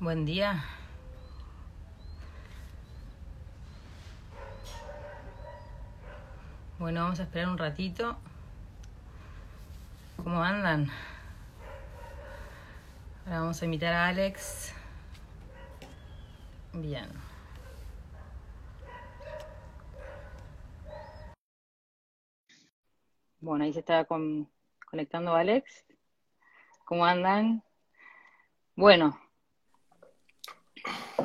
Buen día. Bueno, vamos a esperar un ratito. ¿Cómo andan? Ahora vamos a invitar a Alex. Bien. Bueno, ahí se está con- conectando Alex. ¿Cómo andan? Bueno.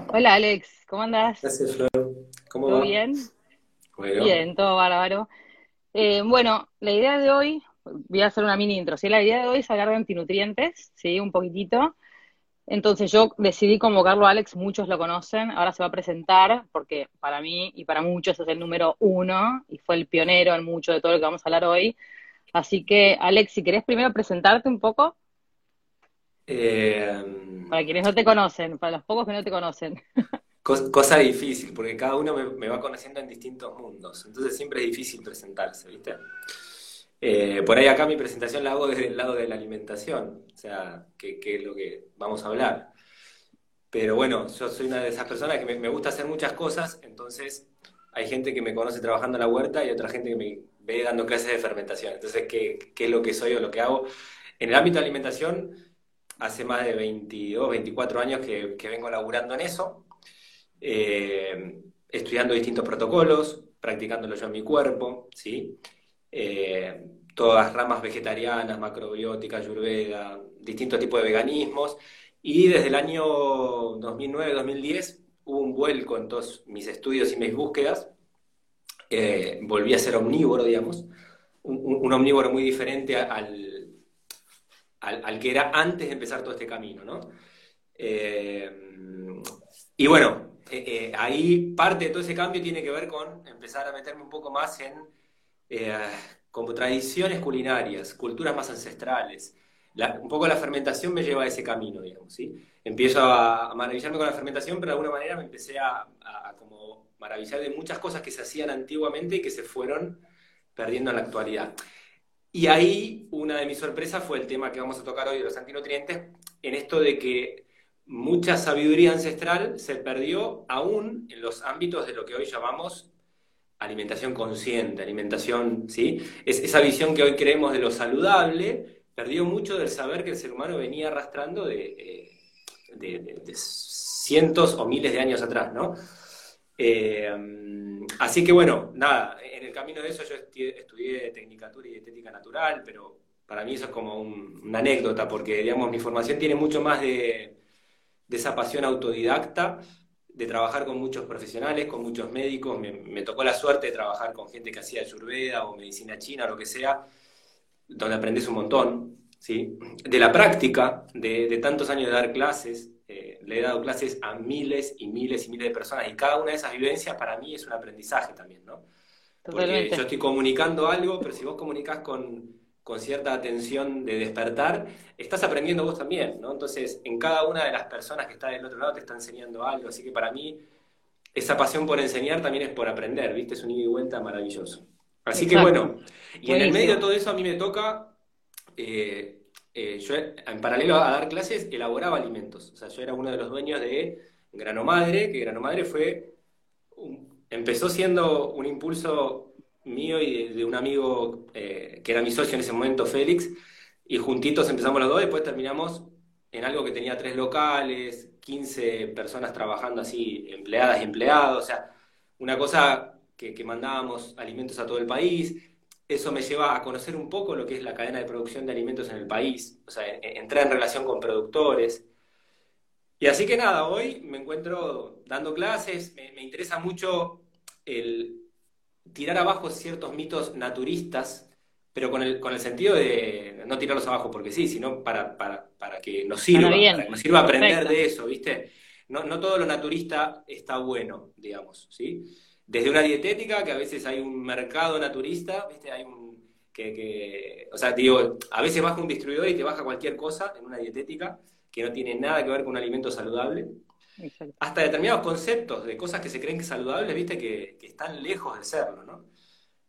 Hola Alex, ¿cómo andas? Gracias, Flor. ¿Cómo ¿Todo va? bien? Bueno, Bien, todo bárbaro. Eh, bueno, la idea de hoy, voy a hacer una mini intro, ¿sí? La idea de hoy es hablar de antinutrientes, ¿sí? Un poquitito. Entonces yo decidí convocarlo a Alex, muchos lo conocen, ahora se va a presentar, porque para mí y para muchos es el número uno y fue el pionero en mucho de todo lo que vamos a hablar hoy. Así que, Alex, si querés primero presentarte un poco, eh, para quienes no te conocen, para los pocos que no te conocen. cos- cosa difícil, porque cada uno me, me va conociendo en distintos mundos, entonces siempre es difícil presentarse, ¿viste? Eh, por ahí acá mi presentación la hago desde el lado de la alimentación, o sea, que, que es lo que vamos a hablar. Pero bueno, yo soy una de esas personas que me, me gusta hacer muchas cosas, entonces hay gente que me conoce trabajando en la huerta y otra gente que me ve dando clases de fermentación. Entonces, ¿qué, qué es lo que soy o lo que hago? En el ámbito de alimentación, hace más de 22, 24 años que, vengo laburando en eso, eh, estudiando distintos protocolos, practicándolo yo en mi cuerpo, ¿sí? Eh, todas ramas vegetarianas, macrobiótica, ayurveda, distintos tipos de veganismos. Y desde el año 2009-2010 hubo un vuelco en todos mis estudios y mis búsquedas. Eh, volví a ser omnívoro, digamos, un- un omnívoro muy diferente al, al, que era antes de empezar todo este camino, ¿no? Eh, y bueno, eh, eh, ahí parte de todo ese cambio tiene que ver con empezar a meterme un poco más en eh, como tradiciones culinarias, culturas más ancestrales. Un poco la fermentación me lleva a ese camino, digamos, ¿sí? Empiezo a, maravillarme con la fermentación, pero de alguna manera me empecé a como maravillar de muchas cosas que se hacían antiguamente y que se fueron perdiendo en la actualidad. Y ahí una de mis sorpresas fue el tema que vamos a tocar hoy de los antinutrientes, en esto de que mucha sabiduría ancestral se perdió aún en los ámbitos de lo que hoy llamamos alimentación consciente, alimentación, ¿sí? Es, esa visión que hoy creemos de lo saludable perdió mucho del saber que el ser humano venía arrastrando de, eh, de cientos o miles de años atrás, ¿no? Eh, así que bueno, nada, en el camino de eso yo estudié Tecnicatura y Dietética Natural, pero para mí eso es como un- una anécdota, porque digamos, mi formación tiene mucho más de, esa pasión autodidacta, de trabajar con muchos profesionales, con muchos médicos, me, tocó la suerte de trabajar con gente que hacía ayurveda o medicina china o lo que sea, donde aprendes un montón, ¿sí? De la práctica, de tantos años de dar clases, eh, le he dado clases a miles y miles y miles de personas y cada una de esas vivencias para mí es un aprendizaje también, ¿no? Porque yo estoy comunicando algo, pero si vos comunicás con, con cierta atención de despertar, estás aprendiendo vos también, ¿no? Entonces, en cada una de las personas que está del otro lado te está enseñando algo, así que para mí esa pasión por enseñar también es por aprender, ¿viste? Es un ida y vuelta maravilloso. Así que bueno, y en el medio de todo eso a mí me toca, eh, eh, yo en paralelo a dar clases elaboraba alimentos, o sea, yo era uno de los dueños de Grano Madre, que Grano Madre fue, empezó siendo un impulso mío y de, de un amigo eh, que era mi socio en ese momento, Félix, y juntitos empezamos los dos, después terminamos en algo que tenía tres locales, 15 personas trabajando así, empleadas y empleados, o sea, una cosa que, que mandábamos alimentos a todo el país. Eso me lleva a conocer un poco lo que es la cadena de producción de alimentos en el país, o sea, en- en- entrar en relación con productores. Y así que nada, hoy me encuentro dando clases, me, me interesa mucho el tirar abajo ciertos mitos naturistas, pero con el, con el sentido de no tirarlos abajo porque sí, sino para, para, para que nos sirva, Para bien. para que nos sirva aprender de eso, ¿viste? No, no todo lo naturista está bueno, digamos, ¿sí? Desde una dietética, que a veces hay un mercado naturista, ¿viste? Hay un, que, que, o sea, digo, a veces baja un distribuidor y te baja cualquier cosa en una dietética que no tiene nada que ver con un alimento saludable, Exacto. hasta determinados conceptos de cosas que se creen que saludables, ¿viste? Que, que están lejos de serlo, ¿no?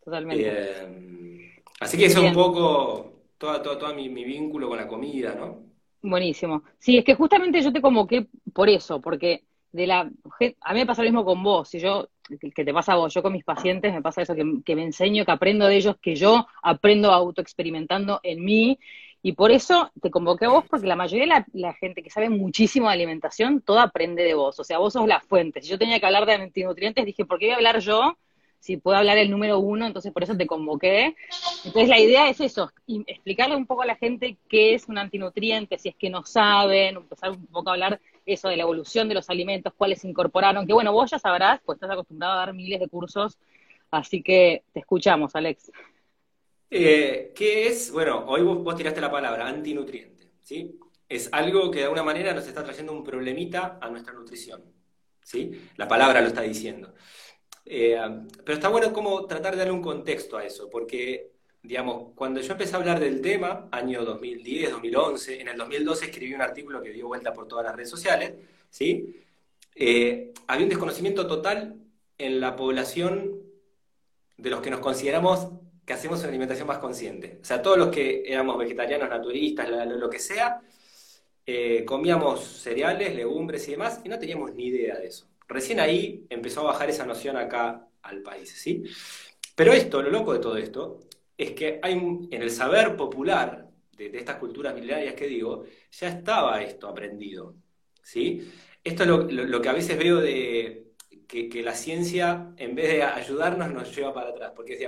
Totalmente. Eh, así que eso es un poco todo, todo, todo mi, mi vínculo con la comida, ¿no? Buenísimo. Sí, es que justamente yo te convoqué por eso, porque de la a mí me pasa lo mismo con vos, si yo que te pasa a vos, yo con mis pacientes me pasa eso, que, me enseño, que aprendo de ellos, que yo aprendo autoexperimentando en mí, y por eso te convoqué a vos, porque la mayoría de la, gente que sabe muchísimo de alimentación, toda aprende de vos, o sea, vos sos la fuente. Si yo tenía que hablar de antinutrientes, dije, ¿por qué voy a hablar yo? Si puedo hablar el número uno, entonces por eso te convoqué. Entonces la idea es eso, explicarle un poco a la gente qué es un antinutriente, si es que no saben, empezar un poco a hablar eso de la evolución de los alimentos, cuáles se incorporaron, que bueno, vos ya sabrás, pues estás acostumbrado a dar miles de cursos, así que te escuchamos, Alex. Eh, ¿Qué es? Bueno, hoy vos, tiraste la palabra, antinutriente, ¿sí? Es algo que de alguna manera nos está trayendo un problemita a nuestra nutrición, ¿sí? La palabra lo está diciendo. Eh, pero está bueno como tratar de darle un contexto a eso, porque digamos, cuando yo empecé a hablar del tema, año 2010, 2011, en el 2012 escribí un artículo que dio vuelta por todas las redes sociales, ¿sí? Eh, había un desconocimiento total en la población de los que nos consideramos que hacemos una alimentación más consciente. O sea, todos los que éramos vegetarianos, naturistas, lo, que sea, eh, comíamos cereales, legumbres y demás, y no teníamos ni idea de eso. Recién ahí empezó a bajar esa noción acá al país, ¿sí? Pero esto, lo loco de todo esto, es que hay en el saber popular de, estas culturas milenarias que digo, ya estaba esto aprendido. ¿sí? Esto es lo, que a veces veo de que, la ciencia, en vez de ayudarnos, nos lleva para atrás. Porque,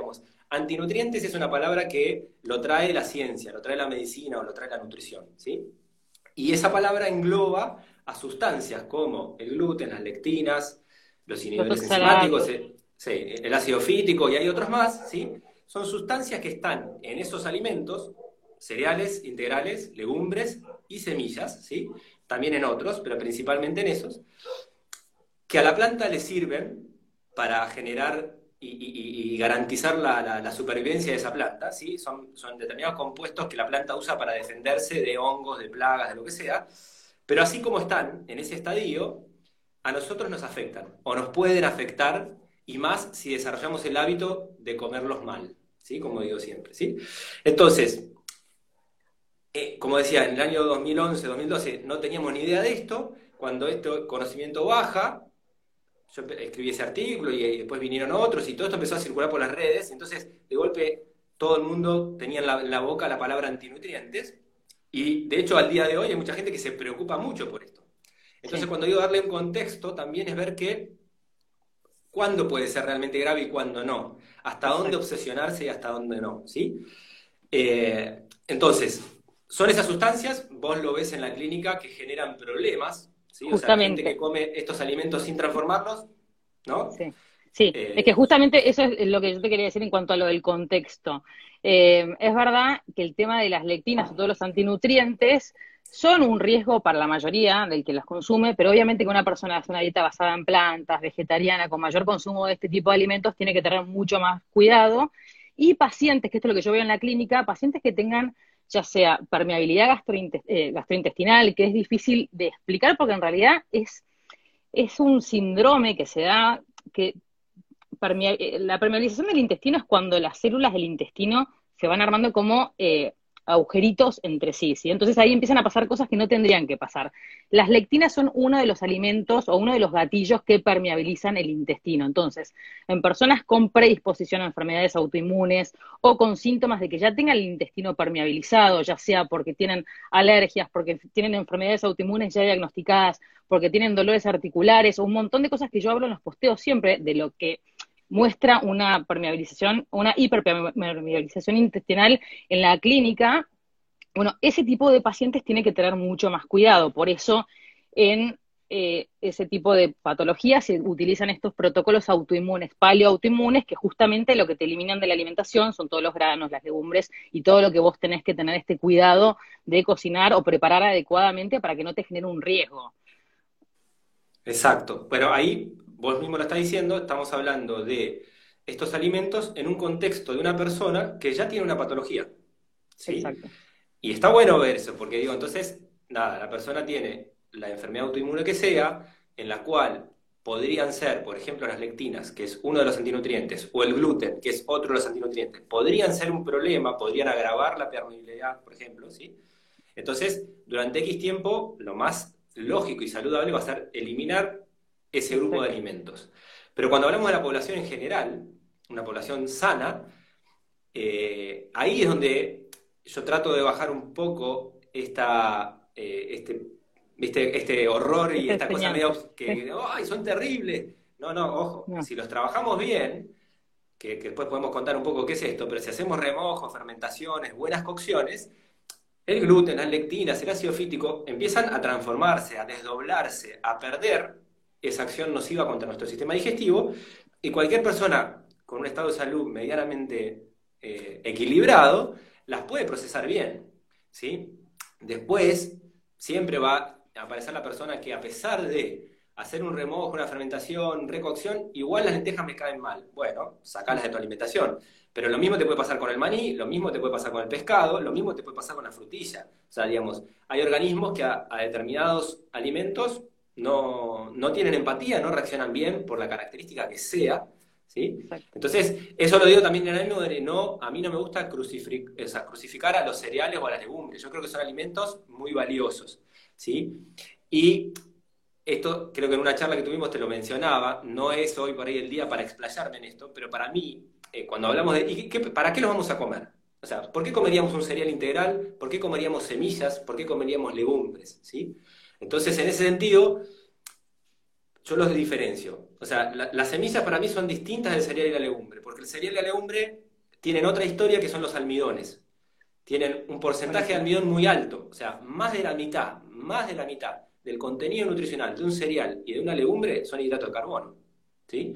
antinutrientes es una palabra que lo trae la ciencia, lo trae la medicina o lo trae la nutrición. ¿sí? Y esa palabra engloba a sustancias como el gluten, las lectinas, los inhibidores enzimáticos, el, el ácido fítico y hay otros más, ¿sí? son sustancias que están en esos alimentos, cereales, integrales, legumbres y semillas, ¿sí? también en otros, pero principalmente en esos, que a la planta le sirven para generar y, garantizar la, supervivencia de esa planta, ¿sí? son, son determinados compuestos que la planta usa para defenderse de hongos, de plagas, de lo que sea, pero así como están en ese estadio, a nosotros nos afectan o nos pueden afectar y más si desarrollamos el hábito de comerlos mal. ¿sí? Como digo siempre, ¿sí? Entonces, eh, como decía, en el año 2011, 2012 no teníamos ni idea de esto, cuando este conocimiento baja, yo escribí ese artículo y, después vinieron otros y todo esto empezó a circular por las redes, entonces de golpe todo el mundo tenía en la, boca la palabra antinutrientes y de hecho al día de hoy hay mucha gente que se preocupa mucho por esto. Entonces cuando digo darle un contexto también es ver que cuándo puede ser realmente grave y cuándo no, hasta dónde obsesionarse y hasta dónde no, ¿sí? Eh, entonces, son esas sustancias, vos lo ves en la clínica, que generan problemas, ¿sí? Justamente. O sea, gente que come estos alimentos sin transformarlos, ¿no? Sí. Sí, eh, es que justamente eso es lo que yo te quería decir en cuanto a lo del contexto. Eh, es verdad que el tema de las lectinas o todos los antinutrientes son un riesgo para la mayoría del que las consume, pero obviamente que una persona hace una dieta basada en plantas, vegetariana, con mayor consumo de este tipo de alimentos, tiene que tener mucho más cuidado. Y pacientes, que esto es lo que yo veo en la clínica, pacientes que tengan ya sea permeabilidad eh, gastrointestinal, que es difícil de explicar porque en realidad es, es un síndrome que se da, que la permeabilización del intestino es cuando las células del intestino se van armando como eh, agujeritos entre sí, ¿sí? Entonces ahí empiezan a pasar cosas que no tendrían que pasar. Las lectinas son uno de los alimentos o uno de los gatillos que permeabilizan el intestino. Entonces, en personas con predisposición a enfermedades autoinmunes o con síntomas de que ya tengan el intestino permeabilizado, ya sea porque tienen alergias, porque tienen enfermedades autoinmunes ya diagnosticadas, porque tienen dolores articulares o un montón de cosas que yo hablo en los posteos siempre de lo que muestra una permeabilización, una hiperpermeabilización intestinal en la clínica, bueno, ese tipo de pacientes tiene que tener mucho más cuidado. Por eso, en eh, ese tipo de patologías se utilizan estos protocolos autoinmunes, paleoautoinmunes, que justamente lo que te eliminan de la alimentación son todos los granos, las legumbres y todo lo que vos tenés que tener este cuidado de cocinar o preparar adecuadamente para que no te genere un riesgo. Exacto, pero ahí vos mismo lo estás diciendo, estamos hablando de estos alimentos en un contexto de una persona que ya tiene una patología. ¿sí? Exacto. Y está bueno ver eso, porque digo, entonces, nada, la persona tiene la enfermedad autoinmune que sea, en la cual podrían ser, por ejemplo, las lectinas, que es uno de los antinutrientes, o el gluten, que es otro de los antinutrientes, podrían ser un problema, podrían agravar la permeabilidad, por ejemplo, ¿sí? Entonces, durante X tiempo, lo más lógico y saludable va a ser eliminar ese grupo de alimentos. Pero cuando hablamos de la población en general, una población sana, eh, ahí es donde yo trato de bajar un poco esta, eh, este, este horror y esta cosa medio que, ¡ay, son terribles! No, no, ojo, si los trabajamos bien, que, después podemos contar un poco qué es esto, pero si hacemos remojos, fermentaciones, buenas cocciones, el gluten, las lectinas, el ácido fítico empiezan a transformarse, a desdoblarse, a perder esa acción nociva contra nuestro sistema digestivo y cualquier persona con un estado de salud medianamente eh, equilibrado las puede procesar bien. ¿sí? Después, siempre va a aparecer la persona que a pesar de hacer un remojo, una fermentación, recocción, igual las lentejas me caen mal. Bueno, sacalas de tu alimentación. Pero lo mismo te puede pasar con el maní, lo mismo te puede pasar con el pescado, lo mismo te puede pasar con la frutilla. O sea, digamos, hay organismos que a, determinados alimentos no, tienen empatía, no reaccionan bien por la característica que sea. ¿sí? Entonces, eso lo digo también en el de no, a mí no me gusta crucificar a los cereales o a las legumbres. Yo creo que son alimentos muy valiosos. ¿sí? Y esto creo que en una charla que tuvimos te lo mencionaba, no es hoy por ahí el día para explayarme en esto, pero para mí, eh, cuando hablamos de, ¿y qué, ¿para qué los vamos a comer? O sea, ¿por qué comeríamos un cereal integral? ¿Por qué comeríamos semillas? ¿Por qué comeríamos legumbres? ¿Sí? Entonces, en ese sentido, yo los diferencio. O sea, las semillas para mí son distintas del cereal y la legumbre, porque el cereal y la legumbre tienen otra historia que son los almidones. Tienen un porcentaje de almidón muy alto, o sea, más de la mitad, más de la mitad del contenido nutricional de un cereal y de una legumbre son hidratos de carbono. ¿sí?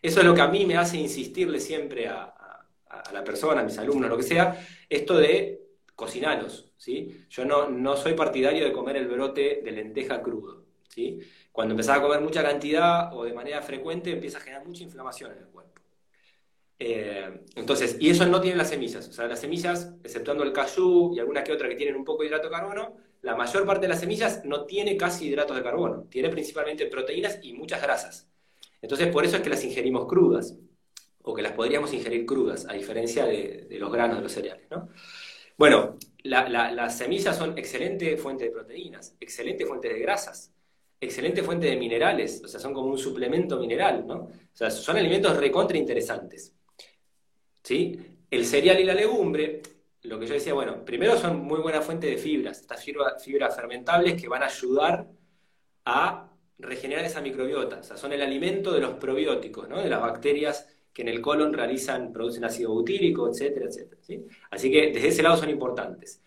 Eso es lo que a mí me hace insistirle siempre a, la persona, a mis alumnos, lo que sea, esto de cocinarlos. ¿sí? Yo no, no soy partidario de comer el brote de lenteja crudo. ¿sí? Cuando empezás a comer mucha cantidad o de manera frecuente, empieza a generar mucha inflamación en el cuerpo. Eh, entonces, y eso no tiene las semillas. O sea, las semillas, exceptuando el cayú y alguna que otra que tienen un poco de hidrato de carbono, la mayor parte de las semillas no tiene casi hidratos de carbono, tiene principalmente proteínas y muchas grasas. Entonces, por eso es que las ingerimos crudas, o que las podríamos ingerir crudas, a diferencia de, los granos de los cereales. ¿no? Bueno, las semillas son excelente fuente de proteínas, excelente fuente de grasas, excelente fuente de minerales, o sea, son como un suplemento mineral, ¿no? O sea, son alimentos recontra interesantes. ¿Sí? El cereal y la legumbre lo que yo decía, bueno, primero son muy buena fuente de fibras, estas fibras, fermentables que van a ayudar a regenerar esa microbiota, o sea, son el alimento de los probióticos, ¿no? de las bacterias que en el colon realizan, producen ácido butírico, etcétera, etcétera. ¿sí? Así que desde ese lado son importantes.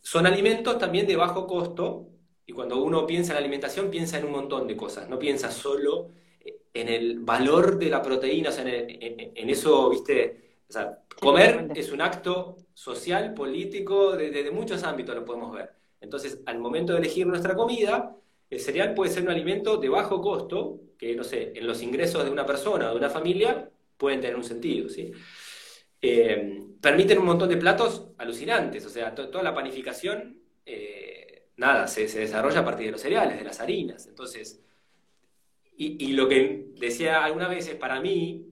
Son alimentos también de bajo costo, y cuando uno piensa en alimentación, piensa en un montón de cosas, no piensa solo en el valor de la proteína, o sea, en, en eso, viste, o sea, comer es un acto social, político, desde muchos ámbitos lo podemos ver. Entonces, al momento de elegir nuestra comida, el cereal puede ser un alimento de bajo costo, que, no sé, en los ingresos de una persona o de una familia pueden tener un sentido, ¿sí? Eh, permiten un montón de platos alucinantes, o sea, toda la panificación, eh, nada, se, desarrolla a partir de los cereales, de las harinas. Entonces, y, lo que decía alguna vez es, para mí,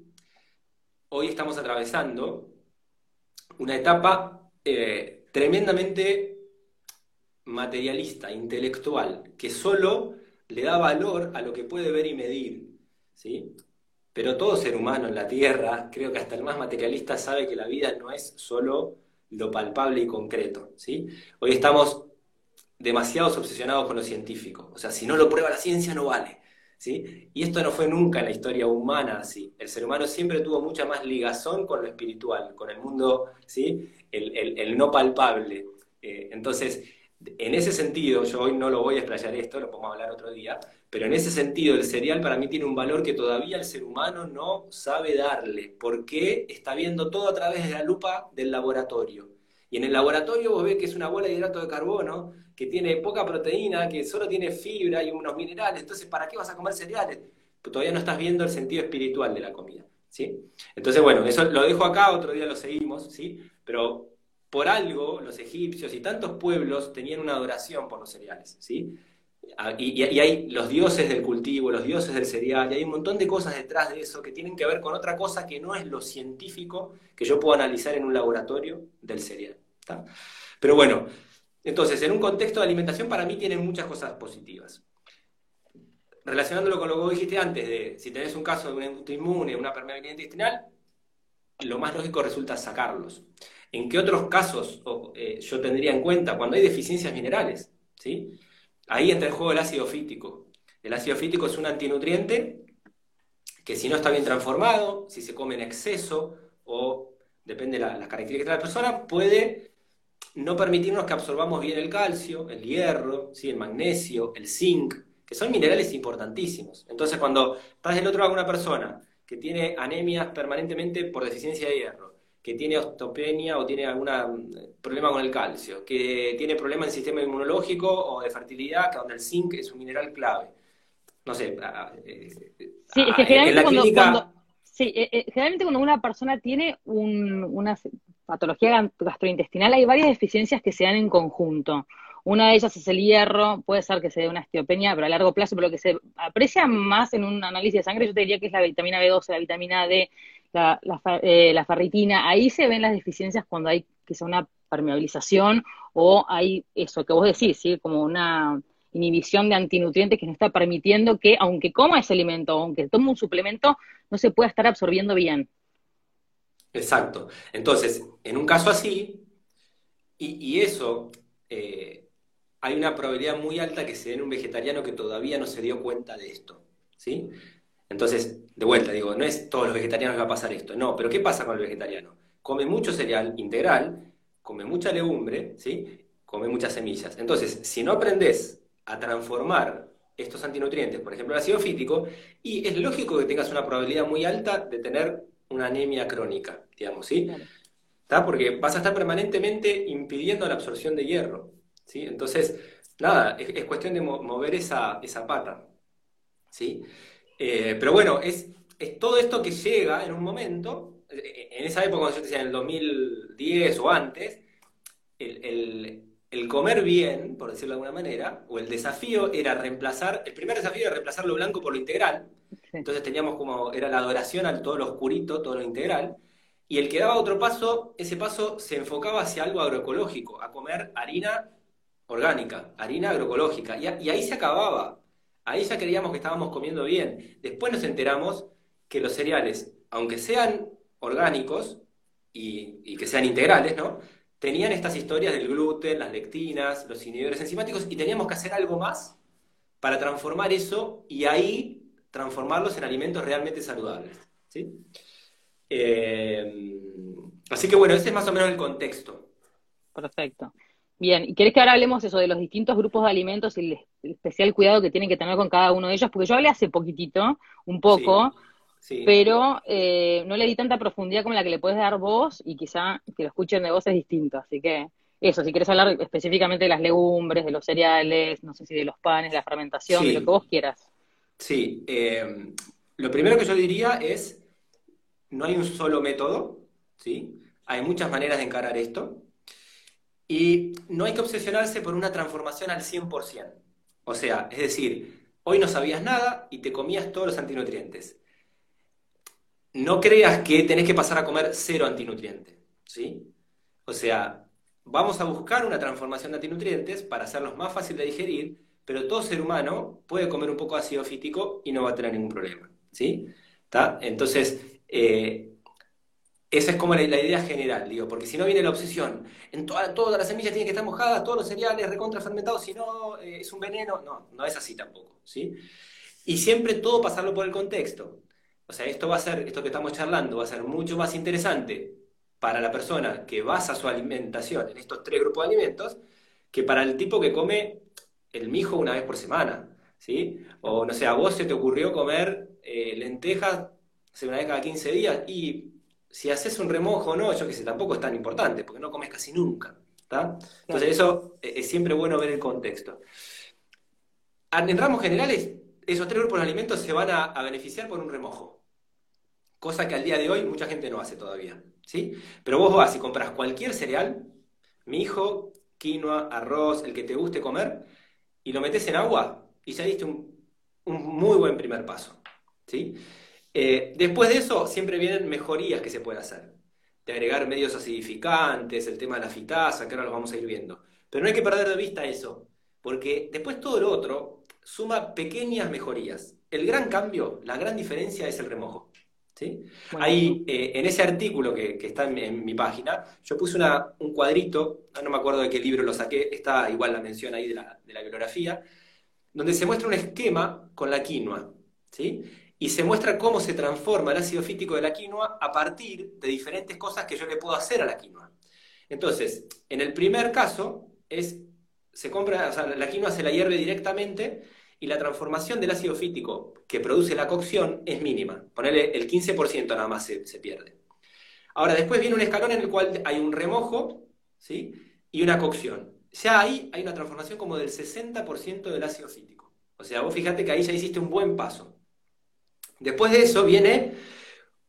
hoy estamos atravesando una etapa eh, tremendamente materialista, intelectual, que solo le da valor a lo que puede ver y medir. ¿sí? Pero todo ser humano en la Tierra, creo que hasta el más materialista sabe que la vida no es solo lo palpable y concreto. ¿sí? Hoy estamos demasiado obsesionados con lo científico. O sea, si no lo prueba la ciencia no vale. Y esto no fue nunca en la historia humana así. El ser humano siempre tuvo mucha más ligazón con lo espiritual, con el mundo, ¿sí? El, no palpable. Eh, entonces, en ese sentido, yo hoy no lo voy a explayar esto, lo podemos hablar otro día, pero en ese sentido el cereal para mí tiene un valor que todavía el ser humano no sabe darle, porque está viendo todo a través de la lupa del laboratorio. Y en el laboratorio vos ves que es una bola de hidrato de carbono que tiene poca proteína, que solo tiene fibra y unos minerales. Entonces, ¿para qué vas a comer cereales? Pues todavía no estás viendo el sentido espiritual de la comida. ¿sí? Entonces, bueno, eso lo dejo acá, otro día lo seguimos, ¿sí? Pero por algo los egipcios y tantos pueblos tenían una adoración por los cereales, ¿sí? Ah, y, hay los dioses del cultivo, los dioses del cereal, y hay un montón de cosas detrás de eso que tienen que ver con otra cosa que no es lo científico que yo puedo analizar en un laboratorio del cereal. Pero bueno, Entonces, en un contexto de alimentación para mí tienen muchas cosas positivas. Relacionándolo con lo que vos dijiste antes, de si tenés un caso de una autoinmune, una permeabilidad intestinal, lo más lógico resulta sacarlos. ¿En qué otros casos eh, yo tendría en cuenta cuando hay deficiencias minerales? ¿sí? Ahí entra el juego el ácido fítico. El ácido fítico es un antinutriente que si no está bien transformado, si se come en exceso o depende de las características de la persona, puede no permitirnos que absorbamos bien el calcio, el hierro, ¿sí? el magnesio, el zinc, que son minerales importantísimos. Entonces, cuando estás del otro lado de una persona que tiene anemias permanentemente por deficiencia de hierro, que tiene osteopenia o tiene algún mm, problema con el calcio, que tiene problemas en el sistema inmunológico o de fertilidad, que donde el zinc es un mineral clave. No sé. Eh, sí, es que generalmente cuando, sí, eh, eh, generalmente cuando una persona tiene una patología gastrointestinal hay varias deficiencias que se dan en conjunto. Una de ellas es el hierro, puede ser que se dé una osteopenia, pero a largo plazo, pero lo que se aprecia más en un análisis de sangre, yo te diría que es la vitamina B12, la vitamina D, la, eh, la, ferritina. Ahí se ven las deficiencias cuando hay quizá una permeabilización o hay eso que vos decís, ¿sí? como una inhibición de antinutrientes que no está permitiendo que, aunque coma ese alimento, aunque tome un suplemento, no se pueda estar absorbiendo bien. Exacto. Entonces, en un caso así, y, eso eh, hay una probabilidad muy alta que se dé en un vegetariano que todavía no se dio cuenta de esto, ¿sí? Entonces, de vuelta, digo, no es todos los vegetarianos va a pasar esto, no, pero ¿qué pasa con el vegetariano? Come mucho cereal integral, come mucha legumbre, ¿sí? Come muchas semillas. Entonces, si no aprendes a transformar estos antinutrientes, por ejemplo el ácido fítico, y es lógico que tengas una probabilidad muy alta de tener una anemia crónica, digamos, ¿sí? ¿Está? Porque vas a estar permanentemente impidiendo la absorción de hierro. ¿sí? Entonces, nada, es, cuestión de mover esa, pata, ¿sí? Eh, pero bueno, es, todo esto que llega en un momento, eh, en esa época, cuando yo te decía, en el 2010 o antes, el, comer bien, por decirlo de alguna manera, o el desafío era reemplazar, el primer desafío era reemplazar lo blanco por lo integral, entonces teníamos como, era la adoración a todo lo oscurito, todo lo integral, y el que daba otro paso, ese paso se enfocaba hacia algo agroecológico, a comer harina orgánica, harina agroecológica, y, ahí se acababa. Ahí ya creíamos que estábamos comiendo bien. Después nos enteramos que los cereales, aunque sean orgánicos y, que sean integrales, ¿no? Tenían estas historias del gluten, las lectinas, los inhibidores enzimáticos, y teníamos que hacer algo más para transformar eso y ahí transformarlos en alimentos realmente saludables. ¿sí? Eh, así que bueno, ese es más o menos el contexto. Perfecto. Bien, ¿y querés que ahora hablemos eso de los distintos grupos de alimentos y el, especial cuidado que tienen que tener con cada uno de ellos? Porque yo hablé hace poquitito, un poco, pero eh, no le di tanta profundidad como la que le puedes dar vos y quizá que lo escuchen de vos es distinto. Así que eso, si quieres hablar específicamente de las legumbres, de los cereales, no sé si de los panes, de la fermentación, de lo que vos quieras. Sí, eh, lo primero que yo diría es, no hay un solo método, ¿sí? Hay muchas maneras de encarar esto. Y no hay que obsesionarse por una transformación al 100%. O sea, es decir, hoy no sabías nada y te comías todos los antinutrientes. No creas que tenés que pasar a comer cero antinutrientes, ¿sí? O sea, vamos a buscar una transformación de antinutrientes para hacerlos más fácil de digerir, pero todo ser humano puede comer un poco de ácido fítico y no va a tener ningún problema, ¿sí? Entonces, eh, esa es como la, idea general, digo, porque si no viene la obsesión, en todas las semillas tienen que estar mojadas, todos los cereales recontra fermentados, si no eh, es un veneno, no, no es así tampoco, ¿sí? Y siempre todo pasarlo por el contexto. O sea, esto va a ser, esto que estamos charlando, va a ser mucho más interesante para la persona que basa su alimentación en estos tres grupos de alimentos que para el tipo que come el mijo una vez por semana, ¿sí? O no sé, a vos se te ocurrió comer eh, lentejas una vez cada 15 días y si haces un remojo o no, yo que sé, tampoco es tan importante, porque no comes casi nunca. Entonces, eso eh, es siempre bueno ver el contexto. En ramos generales, esos tres grupos de alimentos se van a, beneficiar por un remojo. Cosa que al día de hoy mucha gente no hace todavía. ¿sí? Pero vos vas y compras cualquier cereal, mi hijo, quinoa, arroz, el que te guste comer, y lo metes en agua y ya diste un, un muy buen primer paso. ¿sí? Eh, después de eso, siempre vienen mejorías que se pueden hacer. De agregar medios acidificantes, el tema de la fitasa, que ahora lo vamos a ir viendo. Pero no hay que perder de vista eso, porque después todo lo otro suma pequeñas mejorías. El gran cambio, la gran diferencia es el remojo. ¿sí? Ahí, eh, en ese artículo que, está en, mi página, yo puse un cuadrito, no me acuerdo de qué libro lo saqué, está igual la mención ahí de la, de la bibliografía, donde se muestra un esquema con la quinoa. ¿sí? Y se muestra cómo se transforma el ácido fítico de la quinoa a partir de diferentes cosas que yo le puedo hacer a la quinoa. Entonces, en el primer caso, es, se compra, la quinoa se la hierve directamente y la transformación del ácido fítico que produce la cocción es mínima. Ponerle el 15% nada más se, se, pierde. Ahora, después viene un escalón en el cual hay un remojo ¿sí? y una cocción. Ya ahí hay una transformación como del 60% del ácido fítico. O sea, vos fíjate que ahí ya hiciste un buen paso. Después de eso viene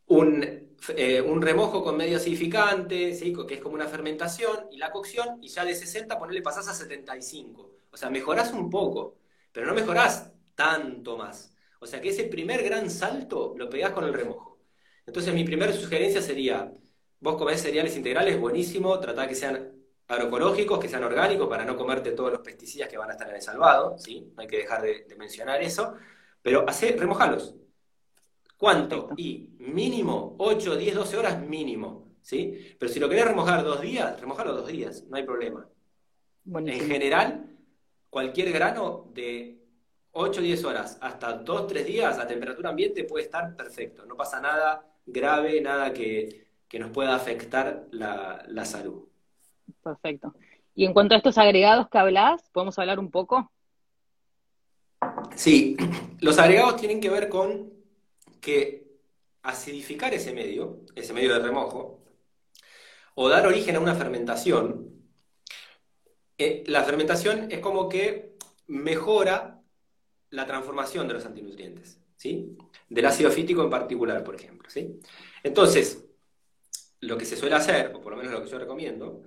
eh, un, remojo con medio acidificante, que es como una fermentación, y la cocción, y ya de 60 ponerle pasás a 75. O sea, mejorás un poco, pero no mejorás tanto más. O sea que ese primer gran salto lo pegás con el remojo. Entonces mi primera sugerencia sería, vos comés cereales integrales, buenísimo, tratá que sean agroecológicos, que sean orgánicos, para no comerte todos los pesticidas que van a estar en el salvado, ¿sí? No hay que dejar de, mencionar eso, pero hace, remojalos, ¿Cuánto? Y mínimo 8, 10, 12 horas mínimo. ¿sí? Pero si lo querés remojar dos días, remojalo dos días, no hay problema. En general, cualquier grano de 8, 10 horas hasta 2, 3 días a temperatura ambiente puede estar perfecto. No pasa nada grave, nada que, nos pueda afectar la, la salud. Perfecto. Y en cuanto a estos agregados que hablas, ¿podemos hablar un poco? Sí, los agregados tienen que ver con que acidificar ese medio, ese medio de remojo, o dar origen a una fermentación, eh, la fermentación es como que mejora la transformación de los antinutrientes, ¿sí? Del ácido fítico en particular, por ejemplo, ¿sí? Entonces, lo que se suele hacer, o por lo menos lo que yo recomiendo,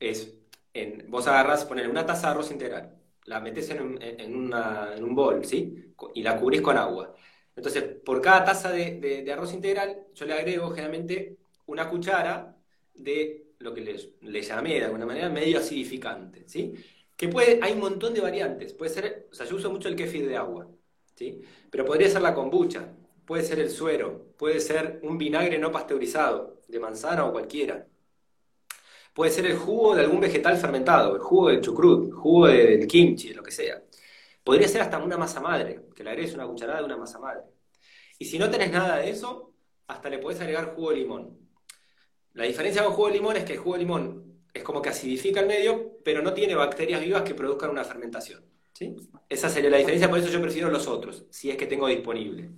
es, en, vos agarrás, poner una taza de arroz integral, la metes en un, en un bol, ¿sí? Y la cubrís con agua. Entonces, por cada taza de, arroz integral, yo le agrego generalmente una cuchara de lo que le, llamé de alguna manera medio acidificante, ¿sí? Que puede, hay un montón de variantes. Puede ser, o sea, yo uso mucho el kéfir de agua, ¿sí? Pero podría ser la kombucha, puede ser el suero, puede ser un vinagre no pasteurizado, de manzana o cualquiera. Puede ser el jugo de algún vegetal fermentado, el jugo del chucrut, jugo del kimchi, lo que sea. Podría ser hasta una masa madre, que le agregues una cucharada de una masa madre. Y si no tenés nada de eso, hasta le podés agregar jugo de limón. La diferencia con jugo de limón es que el jugo de limón es como que acidifica el medio, pero no tiene bacterias vivas que produzcan una fermentación. ¿sí? Esa sería la diferencia, por eso yo prefiero los otros, si es que tengo disponible.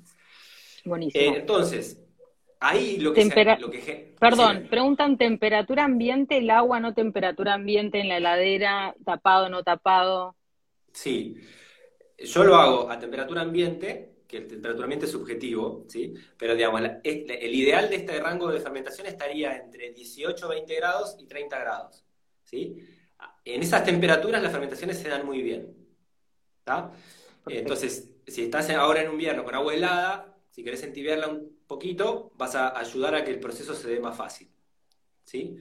Buenísimo. Eh, entonces, ahí lo que, Perdón, preguntan temperatura ambiente, el agua no temperatura ambiente en la heladera, tapado, no tapado. Sí, yo lo hago a temperatura ambiente, que el temperatura ambiente es subjetivo, ¿sí? Pero digamos, el ideal de este rango de fermentación estaría entre 18, 20 grados y 30 grados, ¿sí? En esas temperaturas las fermentaciones se dan muy bien, Entonces, si estás ahora en invierno con agua helada, si querés entibiarla un poquito, vas a ayudar a que el proceso se dé más fácil, ¿sí?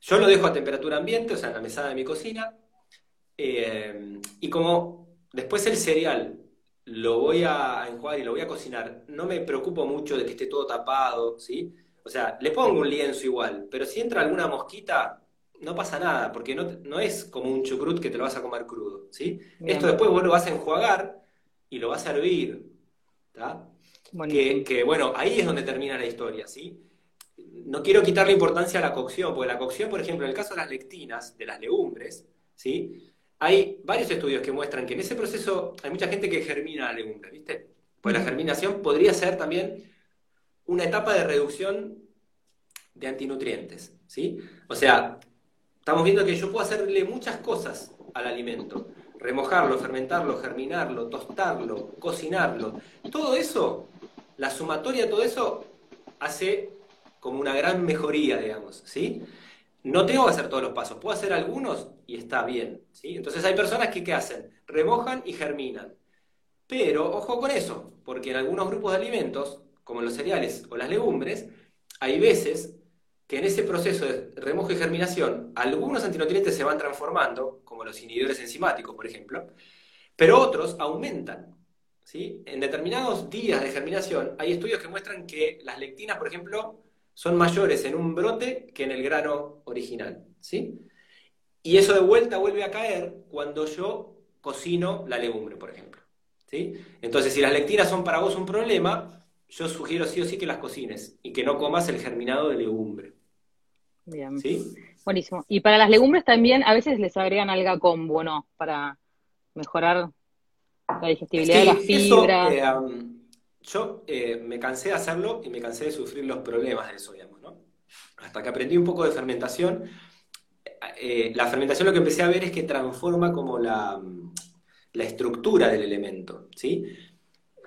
Yo lo dejo a temperatura ambiente, o sea, en la mesada de mi cocina, eh, y como Después el cereal lo voy a enjuagar y lo voy a cocinar. No me preocupo mucho de que esté todo tapado, ¿sí? O sea, le pongo un lienzo igual, pero si entra alguna mosquita, no pasa nada, porque no, no es como un chucrut que te lo vas a comer crudo, ¿sí? Esto después vos lo vas a enjuagar y lo vas a hervir, que, bueno, ahí es donde termina la historia, ¿sí? No quiero quitarle importancia a la cocción, porque la cocción, por ejemplo, en el caso de las lectinas, de las legumbres, ¿sí? Hay varios estudios que muestran que en ese proceso hay mucha gente que germina la legumbre, ¿viste? Pues la germinación podría ser también una etapa de reducción de antinutrientes, ¿sí? O sea, estamos viendo que yo puedo hacerle muchas cosas al alimento. Remojarlo, fermentarlo, germinarlo, tostarlo, cocinarlo. Todo eso, la sumatoria de todo eso hace como una gran mejoría, digamos, ¿sí? No tengo que hacer todos los pasos, puedo hacer algunos y está bien. ¿sí? Entonces hay personas que ¿qué hacen? Remojan y germinan. Pero ojo con eso, porque en algunos grupos de alimentos, como los cereales o las legumbres, hay veces que en ese proceso de remojo y germinación, algunos antinutrientes se van transformando, como los inhibidores enzimáticos, por ejemplo, pero otros aumentan. ¿sí? En determinados días de germinación hay estudios que muestran que las lectinas, por ejemplo, son mayores en un brote que en el grano original. ¿sí? Y eso de vuelta vuelve a caer cuando yo cocino la legumbre, por ejemplo. ¿sí? Entonces, si las lectinas son para vos un problema, yo sugiero sí o sí que las cocines y que no comas el germinado de legumbre. Bien. ¿Sí? Buenísimo. Y para las legumbres también a veces les agregan alga combo, ¿no? Para mejorar la digestibilidad de las fibras. Eh, um, yo eh, me cansé de hacerlo y me cansé de sufrir los problemas de eso, digamos, ¿no? Hasta que aprendí un poco de fermentación. Eh, la fermentación lo que empecé a ver es que transforma como la, la estructura del elemento, ¿sí?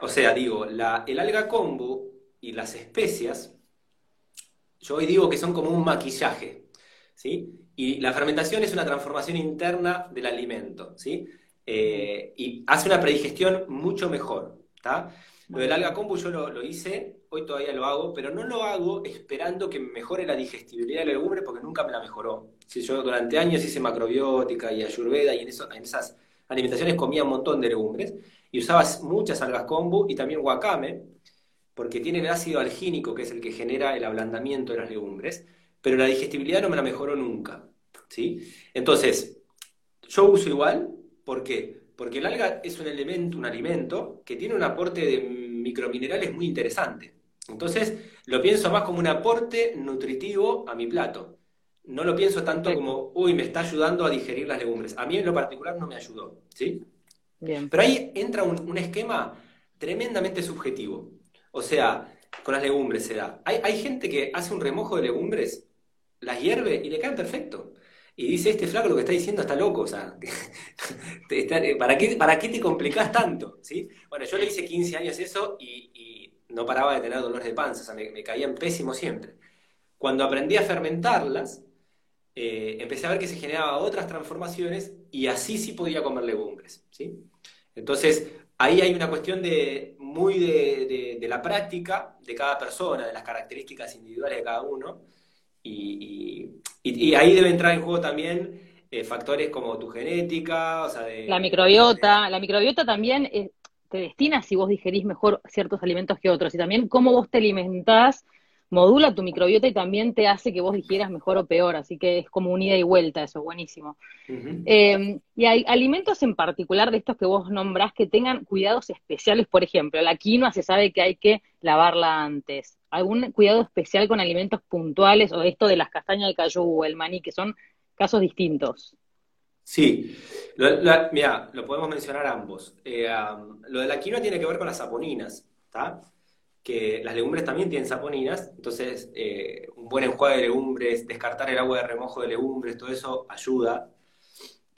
O sea, digo, la, el alga kombu y las especias, yo hoy digo que son como un maquillaje, ¿sí? Y la fermentación es una transformación interna del alimento, ¿sí? Eh, y hace una predigestión mucho mejor. ¿está? Lo del alga kombu yo lo, hice, hoy todavía lo hago, pero no lo hago esperando que mejore la digestibilidad de la legumbre porque nunca me la mejoró. Si yo durante años hice macrobiótica y ayurveda y en, en esas alimentaciones comía un montón de legumbres y usaba muchas algas kombu y también wakame, porque tiene el ácido algínico que es el que genera el ablandamiento de las legumbres, pero la digestibilidad no me la mejoró nunca. ¿sí? Entonces, yo uso igual, ¿Por qué? Porque el alga es un elemento, un alimento, que tiene un aporte de microminerales muy interesante. Entonces, lo pienso más como un aporte nutritivo a mi plato. No lo pienso tanto como, uy, me está ayudando a digerir las legumbres. A mí en lo particular no me ayudó, ¿sí? Bien. Pero ahí entra un, esquema tremendamente subjetivo. O sea, con las legumbres se da. Hay, hay gente que hace un remojo de legumbres, las hierve y le caen perfecto. Y dice, este flaco lo que está diciendo está loco, o sea, ¿para, qué, ¿para qué te complicás tanto? ¿sí? Bueno, yo le hice 15 años eso y, no paraba de tener dolores de panza, o sea, me, caían pésimo siempre. Cuando aprendí a fermentarlas, eh, empecé a ver que se generaban otras transformaciones y así sí podía comer legumbres, ¿sí? Entonces, ahí hay una cuestión de, muy de, de la práctica de cada persona, de las características individuales de cada uno, y, ahí debe entrar en juego también eh, factores como tu genética, o sea, de, La microbiota, la microbiota también eh, te destina si vos digerís mejor ciertos alimentos que otros, y también cómo vos te alimentás modula tu microbiota y también te hace que vos digieras mejor o peor, así que es como un ida y vuelta eso, buenísimo. Em, y hay alimentos en particular de estos que vos nombrás que tengan cuidados especiales, por ejemplo, la quinoa se sabe que hay que lavarla antes. ¿Algún cuidado especial con alimentos puntuales o esto de las castañas de cayú o el maní, que son casos distintos? Sí, mira, lo podemos mencionar ambos. Eh, lo de la quinoa tiene que ver con las saponinas, ¿está? que las legumbres también tienen saponinas, entonces eh, un buen enjuague de legumbres, descartar el agua de remojo de legumbres, todo eso ayuda.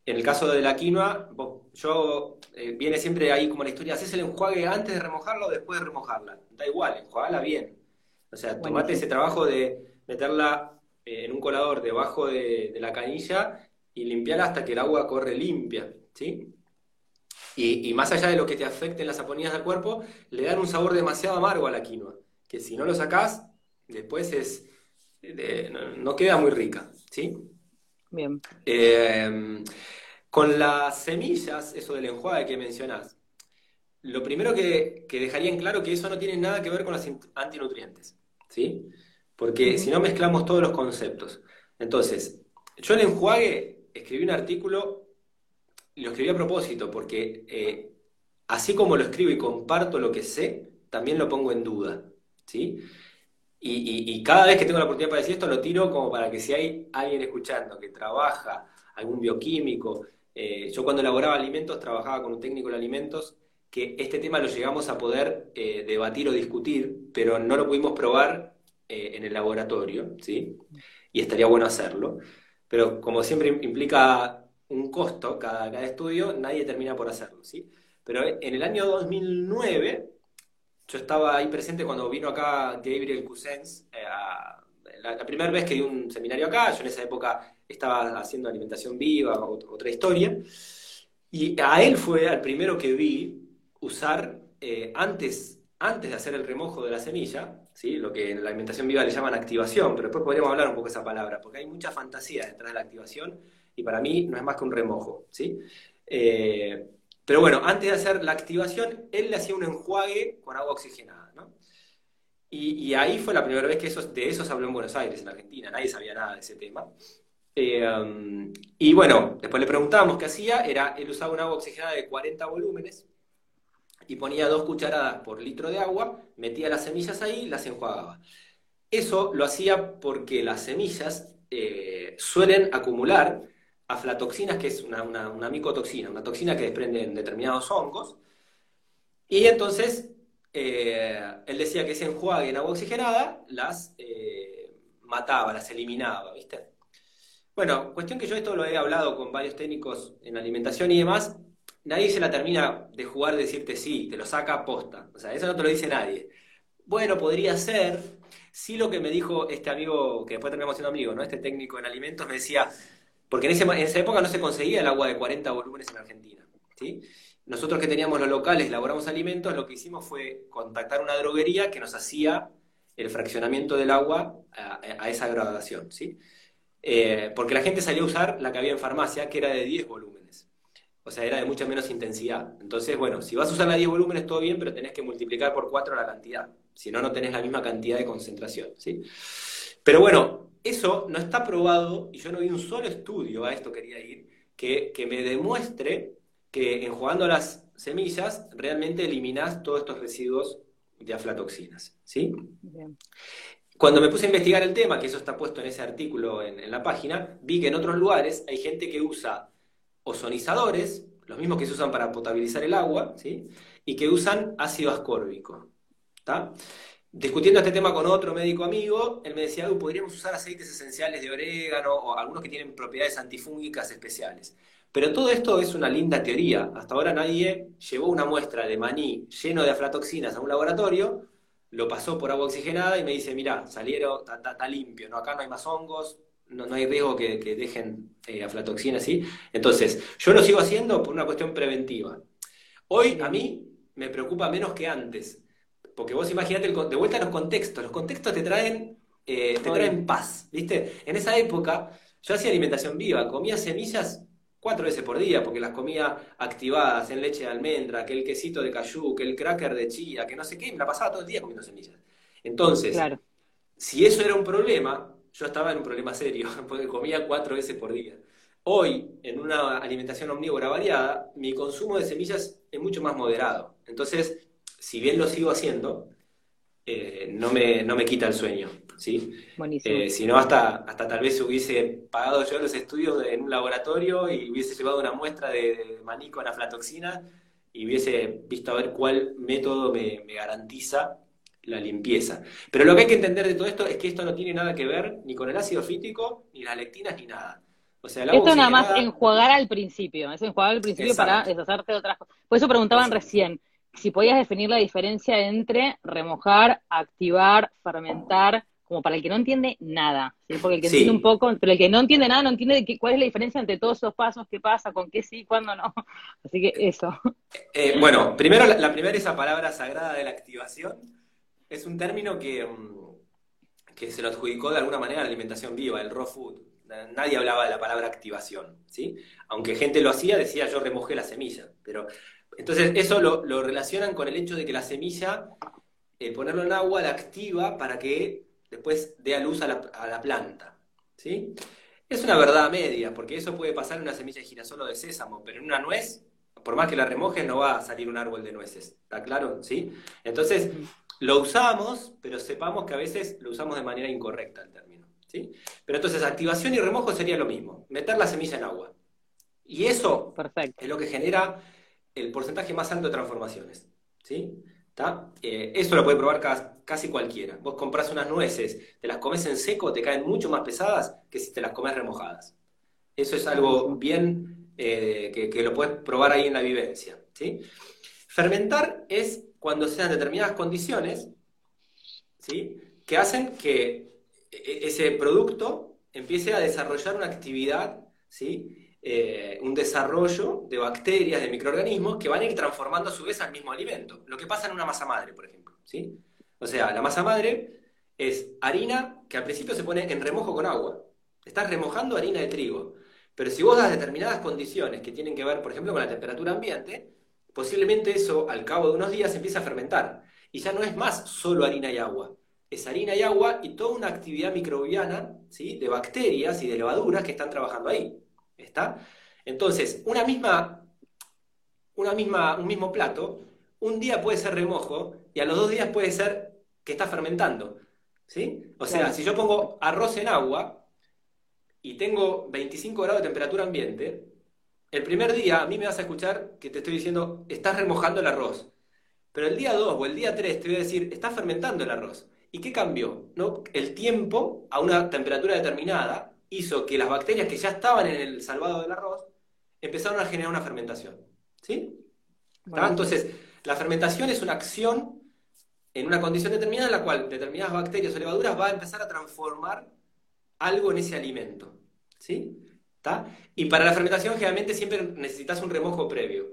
En el caso de la quinoa, yo eh, viene siempre ahí como la historia, haces el enjuague antes de remojarla o después de remojarla. Da igual, enjuagala bien. O sea, tomate ese trabajo de meterla eh, en un colador debajo de, de la canilla y limpiarla hasta que el agua corre limpia, ¿sí? Y, más allá de lo que te afecten las saponías del cuerpo, le dan un sabor demasiado amargo a la quinoa, que si no lo sacás, después es, no, queda muy rica, ¿sí? Bien. Eh, con las semillas, eso del enjuague que mencionás, lo primero que, dejaría en claro que eso no tiene nada que ver con los antinutrientes, ¿sí? Porque si no mezclamos todos los conceptos. Entonces, yo el enjuague escribí un artículo lo escribí a propósito, porque eh, así como lo escribo y comparto lo que sé, también lo pongo en duda, ¿sí? Y, cada vez que tengo la oportunidad para decir esto, lo tiro como para que si hay alguien escuchando que trabaja, algún bioquímico, eh, yo cuando elaboraba alimentos trabajaba con un técnico de alimentos, que este tema lo llegamos a poder eh, debatir o discutir, pero no lo pudimos probar en el laboratorio, ¿sí? Y estaría bueno hacerlo. Pero como siempre implica un costo cada, estudio, nadie termina por hacerlo, ¿sí? Pero en el año 2009, yo estaba ahí presente cuando vino acá Gabriel Cousens, eh, la, primera vez que di un seminario acá, yo en esa época estaba haciendo alimentación viva, otra historia, y a él fue al primero que vi usar, eh, antes, antes de hacer el remojo de la semilla, ¿sí? lo que en la alimentación viva le llaman activación, pero después podríamos hablar un poco de esa palabra, porque hay mucha fantasía detrás de la activación y para mí no es más que un remojo. ¿sí? Eh, pero bueno, antes de hacer la activación, él le hacía un enjuague con agua oxigenada. ¿no? Y, ahí fue la primera vez que eso, de eso se habló en Buenos Aires, en Argentina, nadie sabía nada de ese tema. Eh, um, y bueno, después le preguntábamos qué hacía, era, él usaba un agua oxigenada de 40 volúmenes, y ponía dos cucharadas por litro de agua, metía las semillas ahí y las enjuagaba. Eso lo hacía porque las semillas eh, suelen acumular aflatoxinas, que es una, micotoxina, una toxina que desprenden determinados hongos. Y entonces eh, él decía que ese enjuague en agua oxigenada las eh, mataba, las eliminaba, ¿viste? Bueno, cuestión que yo esto lo he hablado con varios técnicos en alimentación y demás, nadie se la termina de jugar de decirte sí, te lo saca a posta. O sea, eso no te lo dice nadie. Bueno, podría ser. Sí, lo que me dijo este amigo, que después terminamos siendo amigo, ¿no? Este técnico en alimentos, me decía, porque en, esa época no se conseguía el agua de 40 volúmenes en Argentina. ¿sí? Nosotros que teníamos los locales, elaboramos alimentos, lo que hicimos fue contactar una droguería que nos hacía el fraccionamiento del agua a, esa gradación. ¿sí? Eh, porque la gente salía a usar la que había en farmacia, que era de 10 volúmenes. O sea, era de mucha menos intensidad. Entonces, bueno, si vas a usar la 10 volúmenes, todo bien, pero tenés que multiplicar por 4 la cantidad. Si no, no tenés la misma cantidad de concentración. ¿sí? Pero bueno, eso no está probado, y yo no vi un solo estudio, a esto quería ir, que, me demuestre que enjuagando las semillas realmente eliminás todos estos residuos de aflatoxinas. ¿sí? Cuando me puse a investigar el tema, que eso está puesto en ese artículo en, en la página, vi que en otros lugares hay gente que usa ozonizadores, los mismos que se usan para potabilizar el agua, ¿sí? y que usan ácido ascórbico. Discutiendo este tema con otro médico amigo, él me decía, podríamos usar aceites esenciales de orégano o algunos que tienen propiedades antifúngicas especiales. Pero todo esto es una linda teoría. Hasta ahora nadie llevó una muestra de maní lleno de aflatoxinas a un laboratorio, lo pasó por agua oxigenada y me dice, mira, salieron, está limpio, ¿no? acá no hay más hongos, no, hay riesgo que, dejen eh, aflatoxina así. Entonces, yo lo sigo haciendo por una cuestión preventiva. Hoy a mí me preocupa menos que antes, porque vos imaginate, de vuelta a los contextos, los contextos te traen, eh, te traen paz, ¿viste? En esa época yo hacía alimentación viva, comía semillas cuatro veces por día, porque las comía activadas en leche de almendra, que el quesito de cayú, que el cracker de chía, que no sé qué, me la pasaba todo el día comiendo semillas. Entonces, si eso era un problema, yo estaba en un problema serio, porque comía cuatro veces por día. Hoy, en una alimentación omnívora variada, mi consumo de semillas es mucho más moderado. Entonces, si bien lo sigo haciendo, eh, no, me, no me quita el sueño. ¿sí? Eh, si no, hasta, hasta tal vez hubiese pagado yo los estudios en un laboratorio y hubiese llevado una muestra de, maní con aflatoxina y hubiese visto a ver cuál método me, me garantiza la limpieza. Pero lo que hay que entender de todo esto es que esto no tiene nada que ver ni con el ácido fítico, ni las lectinas, ni nada. O sea, esto nada más enjuagar al principio, es enjuagar al principio para deshacerte de otras cosas. Por eso preguntaban recién si podías definir la diferencia entre remojar, activar, fermentar, como para el que no entiende nada, porque el que entiende un poco, pero el que no entiende nada no entiende cuál es la diferencia entre todos esos pasos, qué pasa, con qué sí, cuándo no. Así que eso. Eh, bueno, primero la, la primera esa palabra sagrada de la activación, es un término que, mm, que se lo adjudicó de alguna manera a la alimentación viva, el raw food. Nadie hablaba de la palabra activación, ¿sí? Aunque gente lo hacía, decía yo remojé la semilla. Pero, entonces, eso lo, relacionan con el hecho de que la semilla, eh, ponerlo en agua, la activa para que después dé a luz a la, planta, ¿sí? Es una verdad media, porque eso puede pasar en una semilla de girasol o de sésamo, pero en una nuez, por más que la remojes, no va a salir un árbol de nueces. ¿Está claro? ¿Sí? Entonces, lo usamos, pero sepamos que a veces lo usamos de manera incorrecta el término. ¿sí? Pero entonces activación y remojo sería lo mismo, meter la semilla en agua. Y eso es lo que genera el porcentaje más alto de transformaciones. ¿sí? Eh, eso lo puede probar casi cualquiera. Vos compras unas nueces, te las comes en seco, te caen mucho más pesadas que si te las comes remojadas. Eso es algo bien eh, que, que, lo puedes probar ahí en la vivencia. ¿sí? Fermentar es cuando sean determinadas condiciones ¿sí? que hacen que e-, ese producto empiece a desarrollar una actividad, ¿sí? Eh, un desarrollo de bacterias, de microorganismos que van a ir transformando a su vez al mismo alimento. Lo que pasa en una masa madre, por ejemplo. ¿sí? O sea, la masa madre es harina que al principio se pone en remojo con agua. Estás remojando harina de trigo. Pero si vos das determinadas condiciones que tienen que ver, por ejemplo, con la temperatura ambiente, posiblemente eso al cabo de unos días empieza a fermentar. Y ya no es más solo harina y agua. Es harina y agua y toda una actividad microbiana ¿sí? de bacterias y de levaduras que están trabajando ahí. ¿Está? Entonces, una misma, una misma, un mismo plato, un día puede ser remojo y a los dos días puede ser que está fermentando. ¿Sí? O sea, si yo pongo arroz en agua, y tengo 25 grados de temperatura ambiente, el primer día a mí me vas a escuchar que te estoy diciendo, estás remojando el arroz. Pero el día 2 o el día 3 te voy a decir, estás fermentando el arroz. ¿Y qué cambió? ¿No? El tiempo a una temperatura determinada hizo que las bacterias que ya estaban en el salvado del arroz empezaron a generar una fermentación. ¿Sí? Entonces, la fermentación es una acción en una condición determinada en la cual determinadas bacterias o levaduras van a empezar a transformar algo en ese alimento. ¿Sí? Y para la fermentación generalmente siempre necesitas un remojo previo.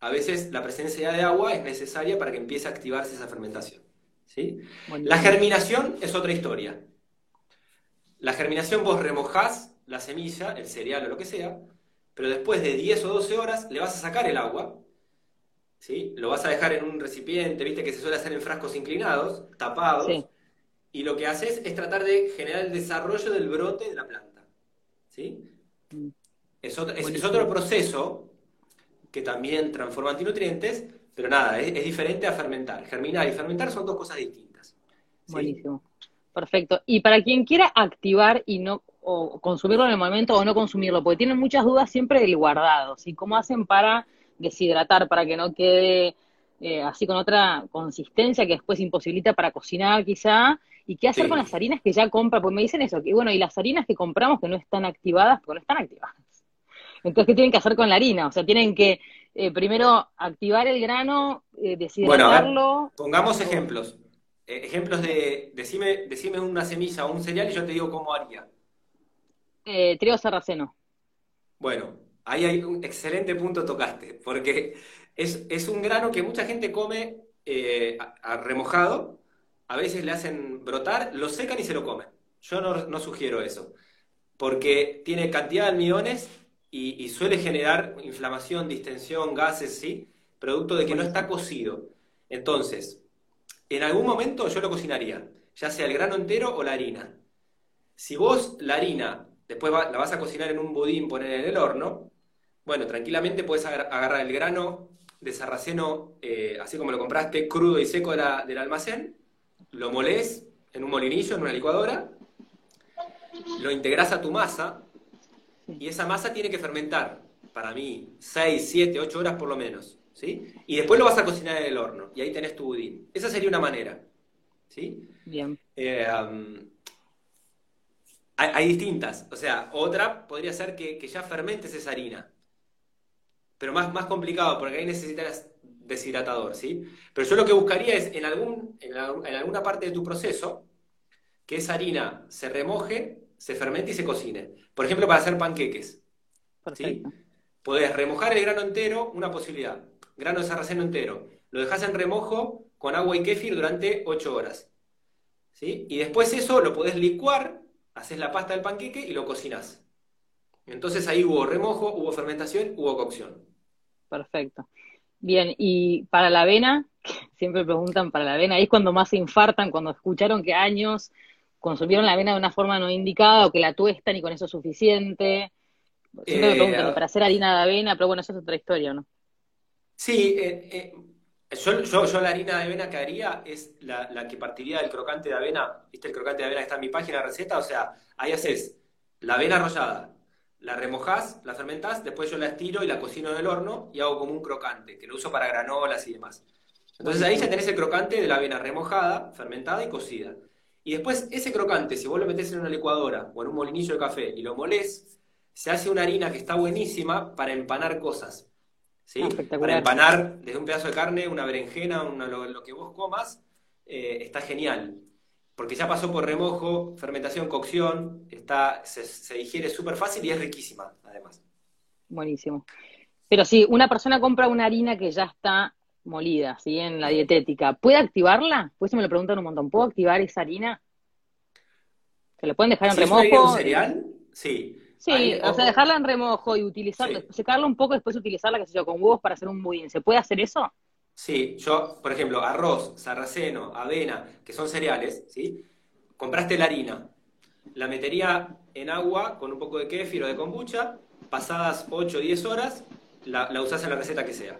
A veces la presencia de agua es necesaria para que empiece a activarse esa fermentación. ¿sí? La germinación es otra historia. La germinación vos remojás la semilla, el cereal o lo que sea, pero después de 10 o 12 horas le vas a sacar el agua, ¿sí? lo vas a dejar en un recipiente, viste que se suele hacer en frascos inclinados, tapados, y lo que haces es tratar de generar el desarrollo del brote de la planta. ¿sí? Mm. Es, otro, proceso que también transforma antinutrientes, pero nada, es, diferente a fermentar. Germinar y fermentar son dos cosas distintas. Buenísimo. Perfecto. Y para quien quiera activar y no o consumirlo en el momento o no consumirlo, porque tienen muchas dudas siempre del guardado, ¿sí? ¿Cómo hacen para deshidratar, para que no quede eh, así con otra consistencia que después imposibilita para cocinar quizá? ¿Y qué hacer con las harinas que ya compra? Pues me dicen eso, que bueno, y las harinas que compramos que no están activadas, porque no están activadas. Entonces, ¿qué tienen que hacer con la harina? O sea, tienen que eh, primero activar el grano, eh, deshidratarlo. pongamos ejemplos. Eh, ejemplos de, decime, decime una semilla o un cereal y yo te digo cómo haría. Eh, trigo sarraceno. Bueno, ahí hay un excelente punto tocaste, porque es, un grano que mucha gente come remojado, a veces le hacen brotar, lo secan y se lo comen. Yo no, sugiero eso, porque tiene cantidad de almidones y, suele generar inflamación, distensión, gases, ¿sí? Producto de que no está cocido. Entonces, en algún momento yo lo cocinaría, ya sea el grano entero o la harina. Si vos la harina después la vas a cocinar en un budín, poner en el horno, bueno, tranquilamente puedes agarrar el grano de sarraceno, eh, así como lo compraste, crudo y seco del almacén, lo molés en un molinillo, en una licuadora, lo integras a tu masa y esa masa tiene que fermentar, para mí, 6, 7, 8 horas por lo menos. ¿sí? Y después lo vas a cocinar en el horno y ahí tenés tu budín. Esa sería una manera. ¿sí? Bien. Eh, hay, distintas. O sea, otra podría ser que, ya fermentes esa harina. Pero más, más complicado, porque ahí necesitas deshidratador, ¿sí? Pero yo lo que buscaría es en, algún, en, alguna parte de tu proceso que esa harina se remoje, se fermente y se cocine. Por ejemplo, para hacer panqueques. ¿sí? Podés remojar el grano entero, una posibilidad. Grano de sarraceno entero. Lo dejas en remojo con agua y kéfir durante 8 horas. ¿sí? Y después eso lo podés licuar, haces la pasta del panqueque y lo cocinás. Entonces ahí hubo remojo, hubo fermentación, hubo cocción. Perfecto. Bien, y para la avena, siempre preguntan para la avena, ahí es cuando más se infartan, cuando escucharon que años consumieron la avena de una forma no indicada o que la tuestan y con eso es suficiente. Siempre me preguntan, para hacer harina de avena, pero bueno, eso es otra historia, ¿no? Sí, eh, eh, yo, la harina de avena que haría es la, que partiría del crocante de avena, ¿viste el crocante de avena que está en mi página de receta? O sea, ahí haces la avena arrollada, la remojás, la fermentás, después yo la estiro y la cocino en el horno y hago como un crocante, que lo uso para granolas y demás. Entonces ahí ya tenés el crocante de la avena remojada, fermentada y cocida. Y después ese crocante, si vos lo metés en una licuadora o en un molinillo de café y lo molés, se hace una harina que está buenísima para empanar cosas. ¿sí? Ah, para empanar desde un pedazo de carne, una berenjena, lo, que vos comas, eh, está genial porque ya pasó por remojo, fermentación, cocción, está, se, digiere súper fácil y es riquísima, además. Buenísimo. Pero si una persona compra una harina que ya está molida, ¿sí? En la dietética, ¿puede activarla? Pues se me lo preguntan un montón, ¿puedo activar esa harina? ¿Se lo pueden dejar en es remojo? un cereal, sí. Sí, Ahí, o sea, dejarla en remojo y utilizarla, Sí. secarla un poco, después utilizarla, qué sé yo, con huevos para hacer un budín. ¿Se puede hacer eso? Sí, yo, por ejemplo, arroz, sarraceno, avena, que son cereales, ¿sí? Compraste la harina, la metería en agua con un poco de kéfir o de kombucha, pasadas 8 o 10 horas, la, la usás en la receta que sea,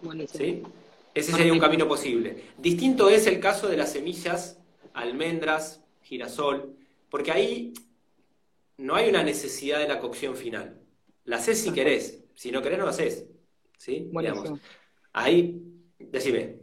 Buenísimo. ¿sí? Ese sería un camino posible. Distinto es el caso de las semillas, almendras, girasol, porque ahí no hay una necesidad de la cocción final. La haces si querés, si no querés no la haces, ¿sí? Buenísimo. Digamos. Ahí, decime.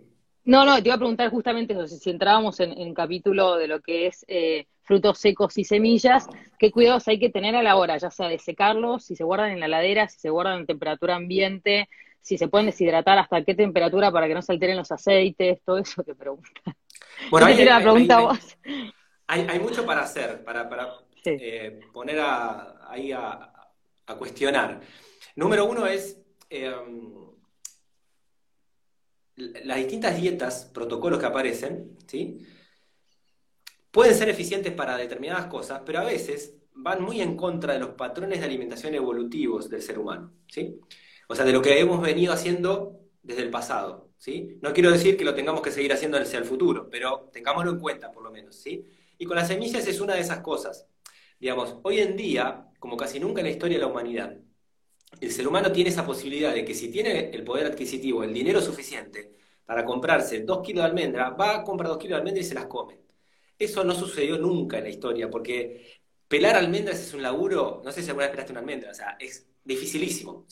No, no, te iba a preguntar justamente eso, si entrábamos en, en capítulo de lo que es eh, frutos secos y semillas, ¿qué cuidados hay que tener a la hora, ya sea de secarlos, si se guardan en la heladera, si se guardan en temperatura ambiente, si se pueden deshidratar, hasta qué temperatura para que no se alteren los aceites, todo eso te pregunto. Bueno, tiro la hay- pregunta hay- vos. Hay, hay mucho para hacer, para, para Sí. eh, poner a- ahí a, a cuestionar. Número uno es eh, las distintas dietas, protocolos que aparecen, ¿sí? Pueden ser eficientes para determinadas cosas, pero a veces van muy en contra de los patrones de alimentación evolutivos del ser humano, ¿sí? O sea, de lo que hemos venido haciendo desde el pasado, ¿sí? No quiero decir que lo tengamos que seguir haciendo hacia el futuro, pero tengámoslo en cuenta por lo menos, ¿sí? Y con las semillas es una de esas cosas. Digamos, hoy en día, como casi nunca en la historia de la humanidad, el ser humano tiene esa posibilidad de que si tiene el poder adquisitivo, el dinero suficiente para comprarse dos kilos de almendra, va a comprar dos kilos de almendra y se las come. Eso no sucedió nunca en la historia, porque pelar almendras es un laburo, no sé si alguna vez pelaste una almendra, o sea, es dificilísimo.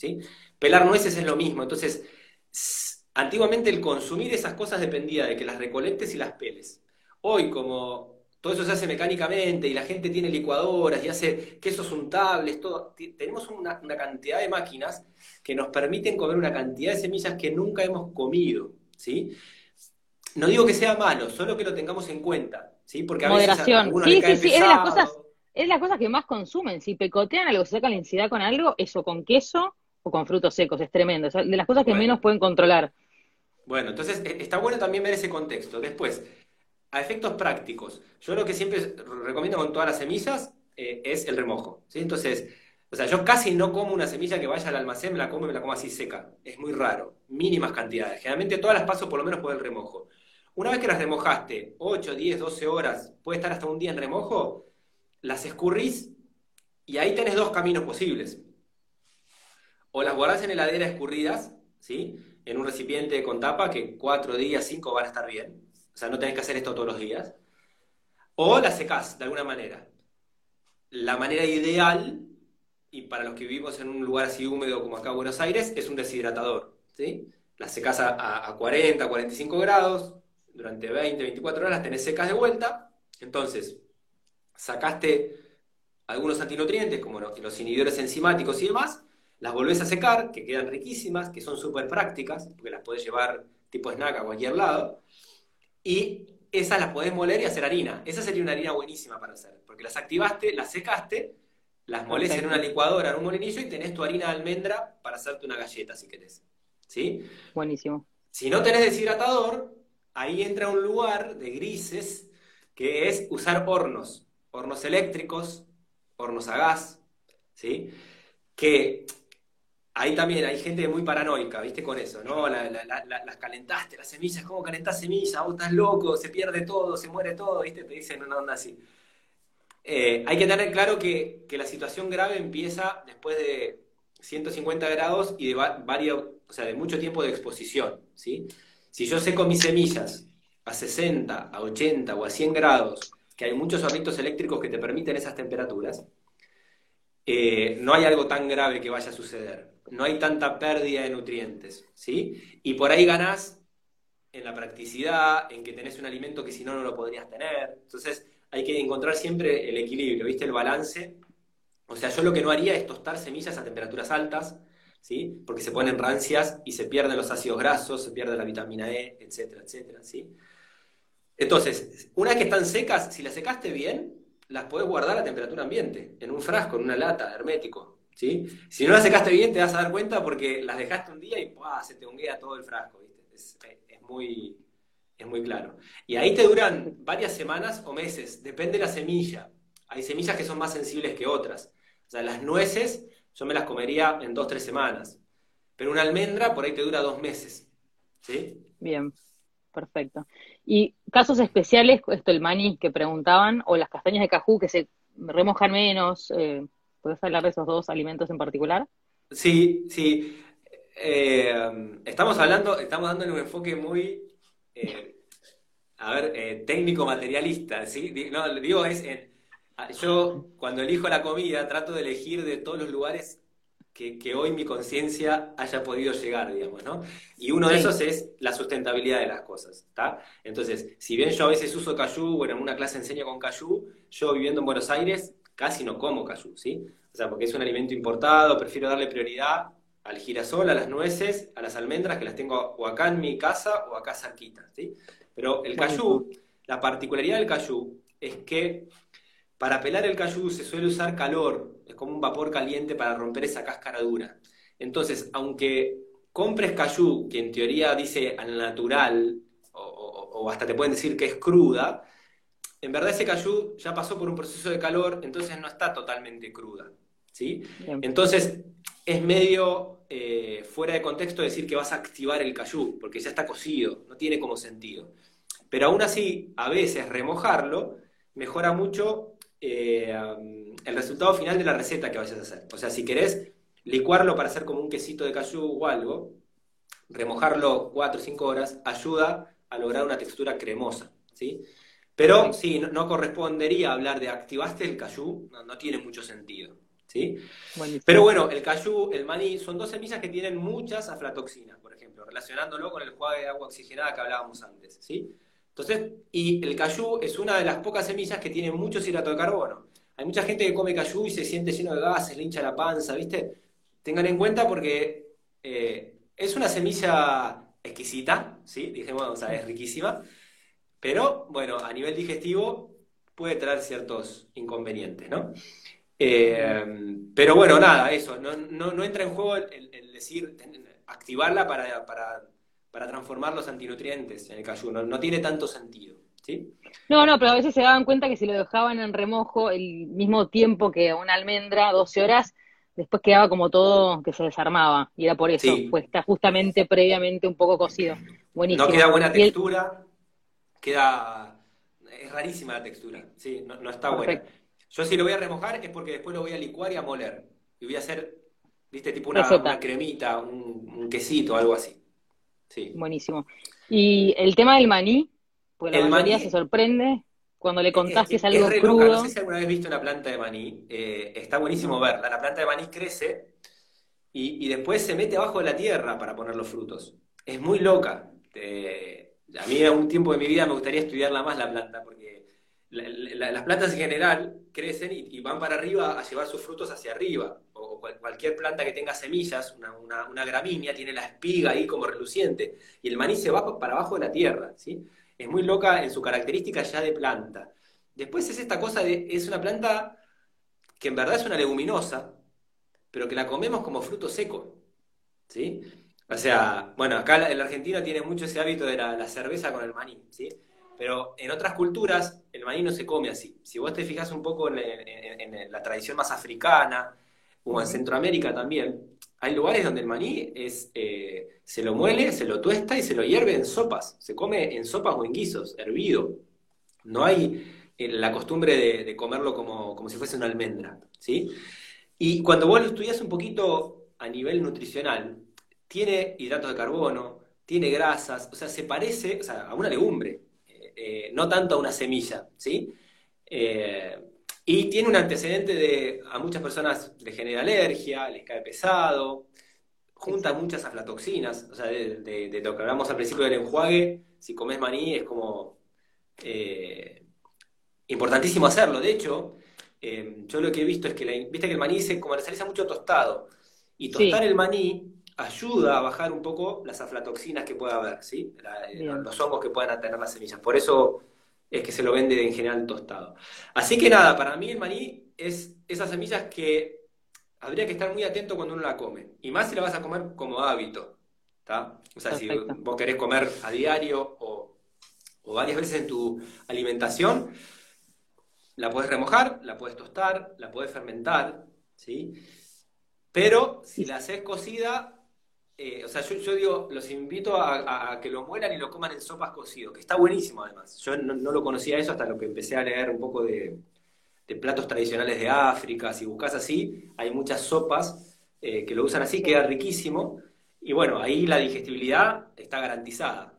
Pelar nueces es lo mismo, entonces, antiguamente el consumir esas cosas dependía de que las recolectes y las peles. Hoy, como todo eso se hace mecánicamente y la gente tiene licuadoras y hace quesos untables, todo, tenemos una, una cantidad de máquinas que nos permiten comer una cantidad de semillas que nunca hemos comido, ¿sí? No digo que sea malo, solo que lo tengamos en cuenta, ¿sí? Porque a veces a Moderación. alguno Sí, sí, sí, es de las cosas- Es de las cosas que más consumen. Si pecotean algo, se sacan la ansiedad con algo, eso con queso o con frutos secos, es tremendo. Es de las cosas que Bueno. menos pueden controlar. Bueno, entonces e- está bueno también ver ese contexto. Después, a efectos prácticos, yo lo que siempre recomiendo con todas las semillas eh, es el remojo, ¿sí? Entonces, o sea, yo casi no como una semilla que vaya al almacén, me la como y me la como así seca. Es muy raro, mínimas cantidades. Generalmente todas las paso por lo menos por el remojo. Una vez que las remojaste, 8, 10, 12 horas, puede estar hasta un día en remojo, las escurrís y ahí tenés dos caminos posibles. O las guardás en heladera escurridas, ¿sí? En un recipiente con tapa que cuatro días, cinco van a estar bien. O sea, no tenés que hacer esto todos los días. O las secás de alguna manera. La manera ideal, y para los que vivimos en un lugar así húmedo como acá en Buenos Aires, es un deshidratador, ¿sí? Las secás a, a- a 40, 45 grados, durante 20, 24 horas las tenés secas de vuelta. Entonces, sacaste algunos antinutrientes, como los inhibidores enzimáticos y demás, las volvés a secar, que quedan riquísimas, que son súper prácticas, porque las podés llevar tipo snack a cualquier lado, y esas las podés moler y hacer harina. Esa sería una harina buenísima para hacer, porque las activaste, las secaste, las molés en una licuadora, en un molinillo, y tenés tu harina de almendra para hacerte una galleta, si querés. ¿Sí? Buenísimo. Si no tenés deshidratador, ahí entra un lugar de grises que es usar hornos, hornos eléctricos, hornos a gas, ¿sí? Que ahí también hay gente muy paranoica, ¿viste? Con eso, ¿no? La- la- la- la- las calentaste, las semillas, ¿cómo calentás semillas? Vos estás loco, se pierde todo, se muere todo, ¿viste? Te dicen una onda así. Eh, hay que tener claro que, que la situación grave empieza después de 150 grados y de va- varios, o sea, de mucho tiempo de exposición, ¿sí? Si yo seco mis semillas a 60, a 80 o a 100 grados, que hay muchos hornitos eléctricos que te permiten esas temperaturas, eh, no hay algo tan grave que vaya a suceder. No hay tanta pérdida de nutrientes, ¿sí? Y por ahí ganás en la practicidad, en que tenés un alimento que si no, no lo podrías tener. Entonces, hay que encontrar siempre el equilibrio, ¿viste? El balance. O sea, yo lo que no haría es tostar semillas a temperaturas altas, ¿sí? Porque se ponen rancias y se pierden los ácidos grasos, se pierde la vitamina E, etcétera, etcétera, ¿sí? Entonces, una vez que están secas, si las secaste bien, las podés guardar a temperatura ambiente, en un frasco, en una lata, hermético, ¿sí? Si no las secaste bien, te vas a dar cuenta porque las dejaste un día y ¡pua! se te honguea todo el frasco, ¿viste? es, muy, es muy claro. Y ahí te duran varias semanas o meses, depende de la semilla. Hay semillas que son más sensibles que otras. O sea, las nueces yo me las comería en dos, tres semanas. Pero una almendra por ahí te dura dos meses. ¿Sí? Bien, perfecto. ¿Y casos especiales, esto el maní que preguntaban, o las castañas de cajú que se remojan menos? Eh, ¿Puedes hablar de esos dos alimentos en particular? Sí, sí. Eh, estamos hablando, estamos dando un enfoque muy, eh, a ver, eh, técnico materialista, ¿sí? No, digo, es en, yo cuando elijo la comida trato de elegir de todos los lugares que, hoy mi conciencia haya podido llegar, digamos, ¿no? Y uno de esos es la sustentabilidad de las cosas, ¿está? Entonces, si bien yo a veces uso cayú, bueno, en una clase enseño con cayú, yo viviendo en Buenos Aires casi no como cayú, ¿sí? O sea, porque es un alimento importado, prefiero darle prioridad al girasol, a las nueces, a las almendras, que las tengo o acá en mi casa o acá cerquita, ¿sí? Pero el cayú, la particularidad del cayú es que para pelar el cayú se suele usar calor, es como un vapor caliente para romper esa cáscara dura. Entonces, aunque compres cayú, que en teoría dice al natural, o, hasta te pueden decir que es cruda, en verdad ese cayú ya pasó por un proceso de calor, entonces no está totalmente cruda. ¿sí? Entonces, es medio eh, fuera de contexto decir que vas a activar el cayú, porque ya está cocido, no tiene como sentido. Pero aún así, a veces remojarlo mejora mucho eh, el resultado final de la receta que vayas a hacer. O sea, si querés licuarlo para hacer como un quesito de cayú o algo, remojarlo 4 o 5 horas ayuda a lograr una textura cremosa, ¿sí? Pero sí, no, correspondería hablar de activaste el cayú, no, tiene mucho sentido, ¿sí? Pero bueno, el cayú, el maní, son dos semillas que tienen muchas aflatoxinas, por ejemplo, relacionándolo con el juego de agua oxigenada que hablábamos antes, ¿sí? Entonces, y el cayú es una de las pocas semillas que tiene mucho hidrato de carbono. Hay mucha gente que come cayú y se siente lleno de gases, le hincha la panza, ¿viste? Tengan en cuenta porque eh, es una semilla exquisita, ¿sí? Dijimos, o sea, es riquísima, pero bueno, a nivel digestivo puede traer ciertos inconvenientes, ¿no? Eh, pero bueno, nada, eso, no, entra en juego el, decir, activarla para, para para transformar los antinutrientes en el cayú. No, tiene tanto sentido. ¿sí? No, no, pero a veces se daban cuenta que si lo dejaban en remojo el mismo tiempo que una almendra, 12 horas, después quedaba como todo que se desarmaba. Y era por eso, pues está justamente previamente un poco cocido. Buenísimo. No queda buena textura, queda. Es rarísima la textura, sí, no, está buena. Yo si lo voy a remojar es porque después lo voy a licuar y a moler. Y voy a hacer, viste, tipo una, cremita, un, un quesito, algo así. Buenísimo. Y el tema del maní, porque la mayoría se sorprende cuando le contás que es, algo crudo. No sé si alguna vez viste una planta de maní. Eh, está buenísimo verla. La planta de maní crece y, después se mete abajo de la tierra para poner los frutos. Es muy loca. A mí en un tiempo de mi vida me gustaría estudiarla más la planta, porque las plantas en general crecen y, van para arriba a llevar sus frutos hacia arriba o cualquier planta que tenga semillas, una, gramínea, tiene la espiga ahí como reluciente, y el maní se va para abajo de la tierra, ¿sí? Es muy loca en su característica ya de planta. Después es esta cosa de, es una planta que en verdad es una leguminosa, pero que la comemos como fruto seco, ¿sí? O sea, bueno, acá en la Argentina tiene mucho ese hábito de la, cerveza con el maní, ¿sí? Pero en otras culturas el maní no se come así. Si vos te fijas un poco en la tradición más africana, como en Centroamérica también, hay lugares donde el maní es, eh, se lo muele, se lo tuesta y se lo hierve en sopas. Se come en sopas o en guisos, hervido. No hay eh, la costumbre de, comerlo como, como, si fuese una almendra. ¿sí? Y cuando vos lo estudias un poquito a nivel nutricional, tiene hidratos de carbono, tiene grasas, o sea, se parece a una legumbre, eh, no tanto a una semilla. ¿sí? Y tiene un antecedente de, a muchas personas le genera alergia, les cae pesado, junta muchas aflatoxinas, o sea, de, lo que hablamos al principio del enjuague, si comes maní es como eh, importantísimo hacerlo. De hecho, eh, yo lo que he visto es que, la, viste que el maní se comercializa mucho tostado, y tostar el maní ayuda a bajar un poco las aflatoxinas que pueda haber, ¿sí? los hongos que puedan tener las semillas. Por eso es que se lo vende en general tostado. Así que nada, para mí el maní es esas semillas que habría que estar muy atento cuando uno la come. Y más si la vas a comer como hábito. O sea, si vos querés comer a diario o, varias veces en tu alimentación, la puedes remojar, la puedes tostar, la puedes fermentar, ¿sí? Pero si la haces cocida, eh, o sea, yo, digo, los invito a, que lo mueran y lo coman en sopas cocido, que está buenísimo además. Yo no, lo conocía eso hasta lo que empecé a leer un poco de, platos tradicionales de África. Si buscas así, hay muchas sopas eh, que lo usan así, queda riquísimo. Y bueno, ahí la digestibilidad está garantizada.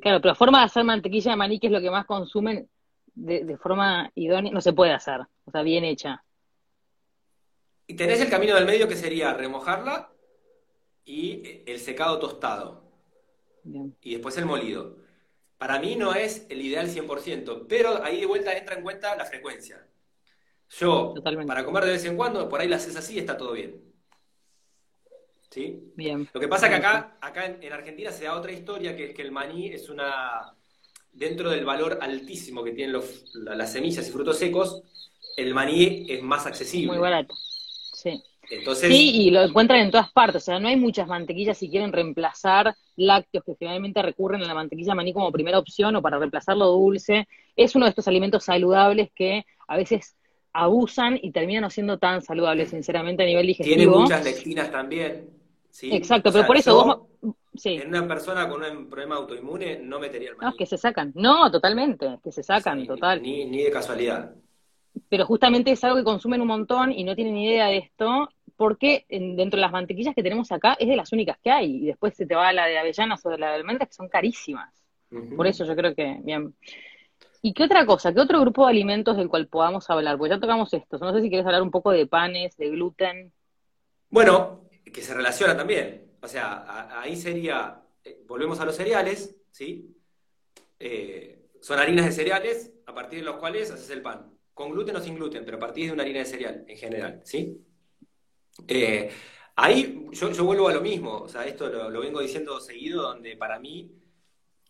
Claro, pero la forma de hacer mantequilla de maní, que es lo que más consumen de, de forma idónea, no se puede hacer, o sea, bien hecha. Y tenés el camino del medio que sería remojarla y el secado tostado. Y después el molido. Para mí no es el ideal 100%, pero ahí de vuelta entra en cuenta la frecuencia. Yo, para comer de vez en cuando, por ahí la haces así, está todo bien. ¿Sí? Bien. Lo que pasa es que acá, acá en, Argentina se da otra historia, que es que el maní es una... Dentro del valor altísimo que tienen las semillas y frutos secos, el maní es más accesible. Muy barato. Sí. Sí, y lo encuentran en todas partes, o sea, no hay muchas mantequillas si quieren reemplazar lácteos que generalmente recurren a la mantequilla maní como primera opción o para reemplazar lo dulce. Es uno de estos alimentos saludables que a veces abusan y terminan no siendo tan saludables, sinceramente, a nivel digestivo. Tiene muchas lectinas también. ¿sí? Exacto, pero por eso vos... Sí. En una persona con un problema autoinmune no metería el maní. No, que se sacan. No, totalmente, que se sacan, total. Ni, ni de casualidad pero justamente es algo que consumen un montón y no tienen idea de esto, porque dentro de las mantequillas que tenemos acá es de las únicas que hay, y después se te va la de avellanas o de la de almendras que son carísimas. Por eso yo creo que, bien. ¿Y qué otra cosa? ¿Qué otro grupo de alimentos del cual podamos hablar? Pues ya tocamos estos. No sé si quieres hablar un poco de panes, de gluten. Bueno, que se relaciona también. O sea, ahí sería, eh, volvemos a los cereales, ¿sí? Eh, son harinas de cereales a partir de los cuales haces el pan con gluten o sin gluten, pero a partir de una harina de cereal en general, ¿sí? Eh, ahí yo, vuelvo a lo mismo, o sea, esto lo, vengo diciendo seguido, donde para mí,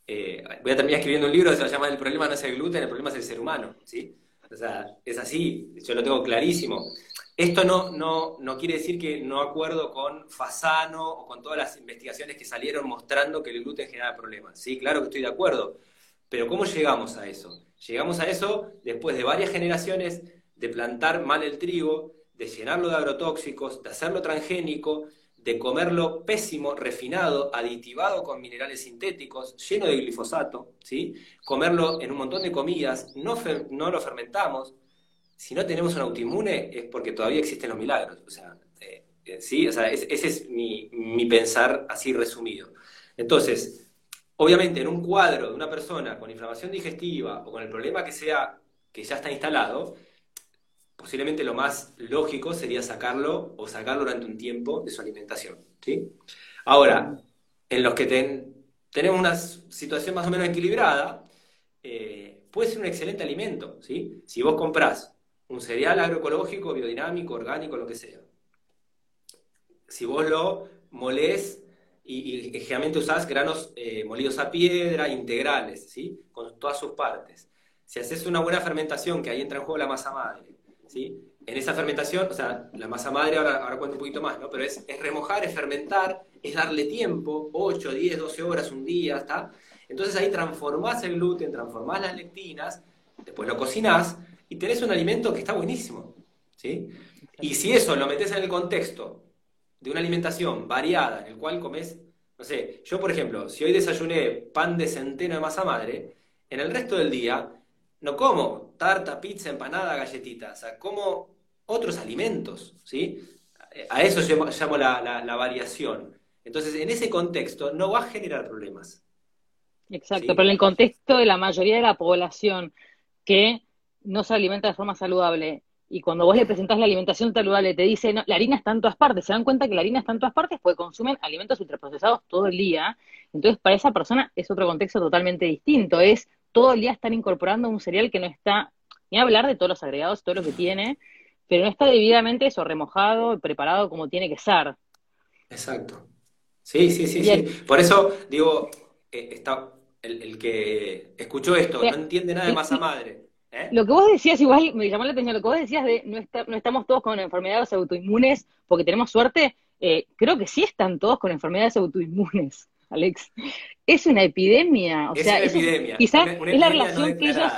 eh, voy a terminar escribiendo un libro que se llama El problema no es el gluten, el problema es el ser humano, ¿sí? O sea, es así, yo lo tengo clarísimo. Esto no, no, no quiere decir que no acuerdo con Fasano o con todas las investigaciones que salieron mostrando que el gluten genera problemas. Sí, claro que estoy de acuerdo. Pero ¿cómo llegamos a eso? Llegamos a eso después de varias generaciones de plantar mal el trigo, de llenarlo de agrotóxicos, de hacerlo transgénico, de comerlo pésimo, refinado, aditivado con minerales sintéticos, lleno de glifosato, ¿sí? comerlo en un montón de comidas, no, lo fermentamos. Si no tenemos un autoinmune es porque todavía existen los milagros. O sea, eh, eh, ¿sí? o sea ese es mi, mi pensar así resumido. Entonces, Obviamente, en un cuadro de una persona con inflamación digestiva o con el problema que sea que ya está instalado, posiblemente lo más lógico sería sacarlo o sacarlo durante un tiempo de su alimentación. ¿sí? Ahora, en los que tenemos una situación más o menos equilibrada, eh, puede ser un excelente alimento. ¿sí? Si vos comprás un cereal agroecológico, biodinámico, orgánico, lo que sea, si vos lo molés y, generalmente usás granos eh, molidos a piedra, integrales, ¿sí? Con todas sus partes. Si haces una buena fermentación, que ahí entra en juego la masa madre, En esa fermentación, o sea, la masa madre ahora, ahora cuento un poquito más, ¿no? Pero es, es remojar, es fermentar, es darle tiempo, 8, 10, 12 horas, un día, ¿está? Entonces ahí transformás el gluten, transformás las lectinas, después lo cocinás y tenés un alimento que está buenísimo, ¿sí? Y si eso lo metes en el contexto de una alimentación variada en el cual comes, no sé, yo por ejemplo, si hoy desayuné pan de centeno de masa madre, en el resto del día no como tarta, pizza, empanada, galletita, o sea, como otros alimentos, ¿sí? A eso llamo, llamo la, la, variación. Entonces, en ese contexto no va a generar problemas. Exacto, pero en el contexto de la mayoría de la población que no se alimenta de forma saludable y cuando vos le presentás la alimentación saludable, te dice, no, la harina está en todas partes, se dan cuenta que la harina está en todas partes porque consumen alimentos ultraprocesados todo el día. Entonces, para esa persona es otro contexto totalmente distinto. Es todo el día estar incorporando un cereal que no está, ni hablar de todos los agregados, todo lo que tiene, pero no está debidamente eso, remojado, preparado como tiene que ser. Exacto. Sí, sí, sí, sí. Por eso, digo, eh, está, el, que escuchó esto no entiende nada de masa madre ¿Eh? Lo que vos decías, igual me llamó la atención, lo que vos decías de no, no estamos todos con enfermedades autoinmunes porque tenemos suerte, eh, creo que sí están todos con enfermedades autoinmunes, Alex. Es una epidemia. O es sea, una eso epidemia. quizá Una- una es la no relación que ellos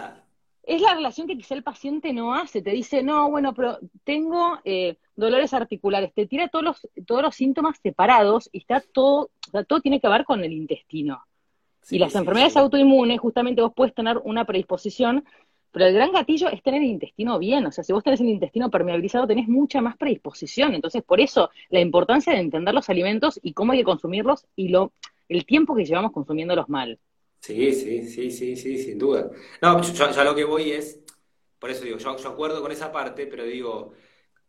es la relación que quizá el paciente no hace, te dice, no, bueno, pero tengo eh, dolores articulares, te tira todos los, todos los síntomas separados y está todo, o sea, todo tiene que ver con el intestino. Sí, y las sí, enfermedades sí. autoinmunes, justamente vos puedes tener una predisposición, pero el gran gatillo es tener el intestino bien, o sea, si vos tenés el intestino permeabilizado, tenés mucha más predisposición. Entonces, por eso, la importancia de entender los alimentos y cómo hay que consumirlos y lo, el tiempo que llevamos consumiéndolos mal. Sí, sí, sí, sí, sí, sin duda. No, yo, yo a lo que voy es, por eso digo, yo, yo acuerdo con esa parte, pero digo,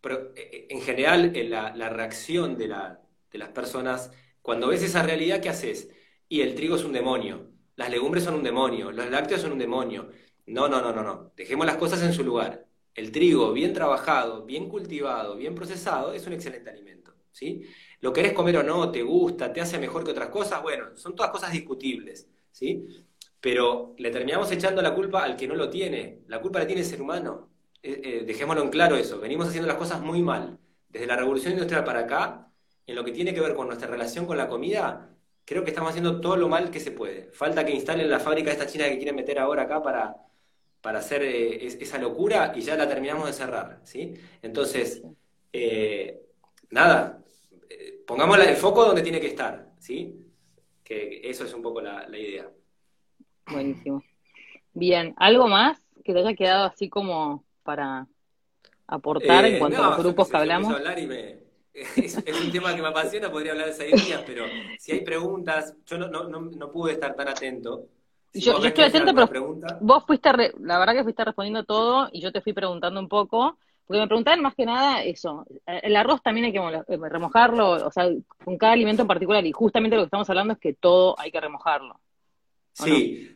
pero eh, en general eh, la, la reacción de, la, de las personas, cuando ves esa realidad, ¿qué haces? Y el trigo es un demonio, las legumbres son un demonio, los lácteos son un demonio. No, no, no, no, no. Dejemos las cosas en su lugar. El trigo bien trabajado, bien cultivado, bien procesado, es un excelente alimento, ¿sí? Lo querés comer o no, te gusta, te hace mejor que otras cosas, bueno, son todas cosas discutibles, ¿sí? Pero le terminamos echando la culpa al que no lo tiene. La culpa la tiene el ser humano. Eh, eh, dejémoslo en claro eso. Venimos haciendo las cosas muy mal. Desde la revolución industrial para acá, en lo que tiene que ver con nuestra relación con la comida, creo que estamos haciendo todo lo mal que se puede. Falta que instalen la fábrica esta china que quieren meter ahora acá para, para hacer eh, es- esa locura y ya la terminamos de cerrar, ¿sí? Entonces, nada, pongamos el foco donde tiene que estar, ¿sí? Que eso es un poco la, la idea. Buenísimo. Bien, ¿algo más que te haya quedado así como para aportar en Eh, cuanto a los grupos que hablamos? empiezo a hablar y me... Es, es un tema que me apasiona, podría hablar seis días, pero si hay preguntas, yo no, no, no, no pude estar tan atento. Si Yo, estoy alguna pero pregunta, vos fuiste, re- la verdad que fuiste respondiendo todo y yo te fui preguntando un poco, porque me preguntaban más que nada eso, eh, el arroz también hay que eh, remojarlo, o sea, con cada alimento en particular, y justamente lo que estamos hablando es que todo hay que remojarlo. sí.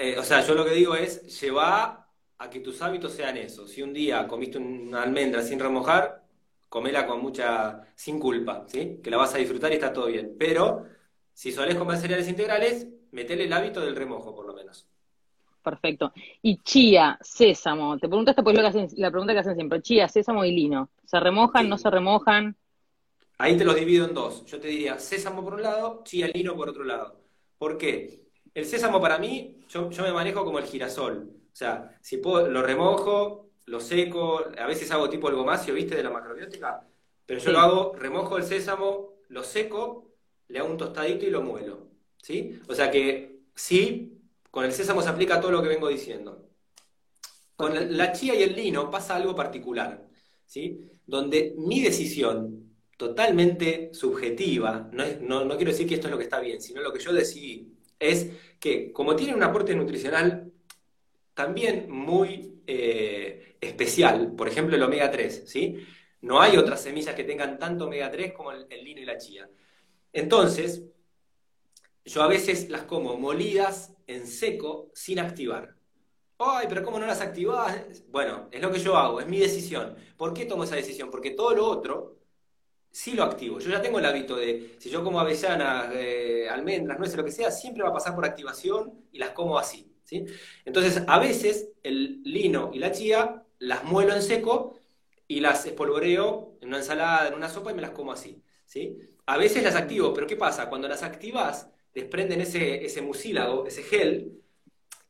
Eh, o sea, yo lo que digo es, lleva a que tus hábitos sean esos. Si un día comiste una almendra sin remojar, comela con mucha, sin culpa, ¿sí? Que la vas a disfrutar y está todo bien. Pero, si solés comer cereales integrales, metele el hábito del remojo, por. Perfecto. Y chía, sésamo, te preguntaste pues lo que hacen, la pregunta que hacen siempre, chía, sésamo y lino, ¿se remojan, Sí. no se remojan? Ahí te los divido en dos. Yo te diría sésamo por un lado, chía lino por otro lado. ¿Por qué? El sésamo para mí, yo, yo me manejo como el girasol. O sea, si puedo, lo remojo, lo seco, a veces hago tipo el gomacio, ¿viste? De la macrobiótica. Pero yo Sí. lo hago, remojo el sésamo, lo seco, le hago un tostadito y lo muelo. ¿Sí? O sea que sí, con el sésamo se aplica todo lo que vengo diciendo. Con la- chía y el lino pasa algo particular, ¿sí? Donde mi decisión, totalmente subjetiva, no, es- no, no quiero decir que esto es lo que está bien, sino lo que yo decidí, es que como tiene un aporte nutricional también muy eh, especial, por ejemplo el omega 3, ¿sí? No hay otras semillas que tengan tanto omega 3 como el, el lino y la chía. Entonces, yo a veces las como molidas en seco sin activar. Ay, pero ¿cómo no las activás? Bueno, es lo que yo hago, es mi decisión. ¿Por qué tomo esa decisión? Porque todo lo otro sí lo activo. Yo ya tengo el hábito de, si yo como avellanas, eh, almendras, nueces, lo que sea, siempre va a pasar por activación y las como así. ¿sí? Entonces, a veces el lino y la chía las muelo en seco y las espolvoreo en una ensalada, en una sopa y me las como así. ¿sí? A veces las activo, pero ¿qué pasa? Cuando las activas, desprenden ese, ese mucílago, ese gel,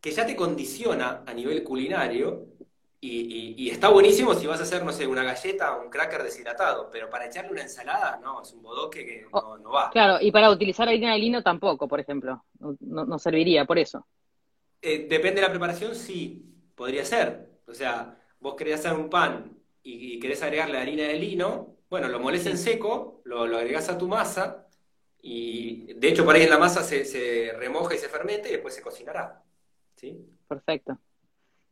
que ya te condiciona a nivel culinario y, y- y está buenísimo si vas a hacer, no sé, una galleta o un cracker deshidratado, pero para echarle una ensalada, no, es un bodoque que no, no va. Claro, y para utilizar harina de lino tampoco, por ejemplo, no, no- serviría por eso. Eh, depende de la preparación, sí, podría ser. O sea, vos querés hacer un pan y, y querés agregarle harina de lino, bueno, lo molés en seco, lo, lo agregás a tu masa y de hecho por ahí en la masa se, se remoja y se fermenta y después se cocinará. ¿Sí? Perfecto.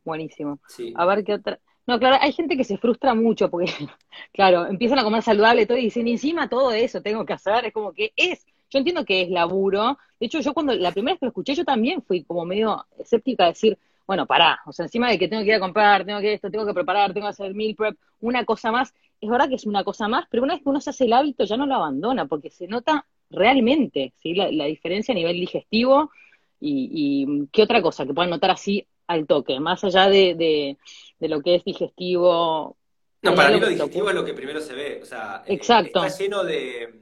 Buenísimo. Sí. A ver qué otra. No, claro, hay gente que se frustra mucho porque, claro, empiezan a comer saludable todo y dicen, encima todo eso tengo que hacer, es como que es, yo entiendo que es laburo. De hecho, yo cuando la primera vez que lo escuché, yo también fui como medio escéptica a decir, bueno, pará, o sea, encima de que tengo que ir a comprar, tengo que esto, tengo que preparar, tengo que hacer meal prep, una cosa más, es verdad que es una cosa más, pero una vez que uno se hace el hábito ya no lo abandona, porque se nota realmente, ¿sí? La, la diferencia a nivel digestivo y, y qué otra cosa que puedan notar así al toque, más allá de, de, de lo que es digestivo. No, para mí lo digestivo es lo que primero se ve. O sea, eh, Exacto. está lleno de.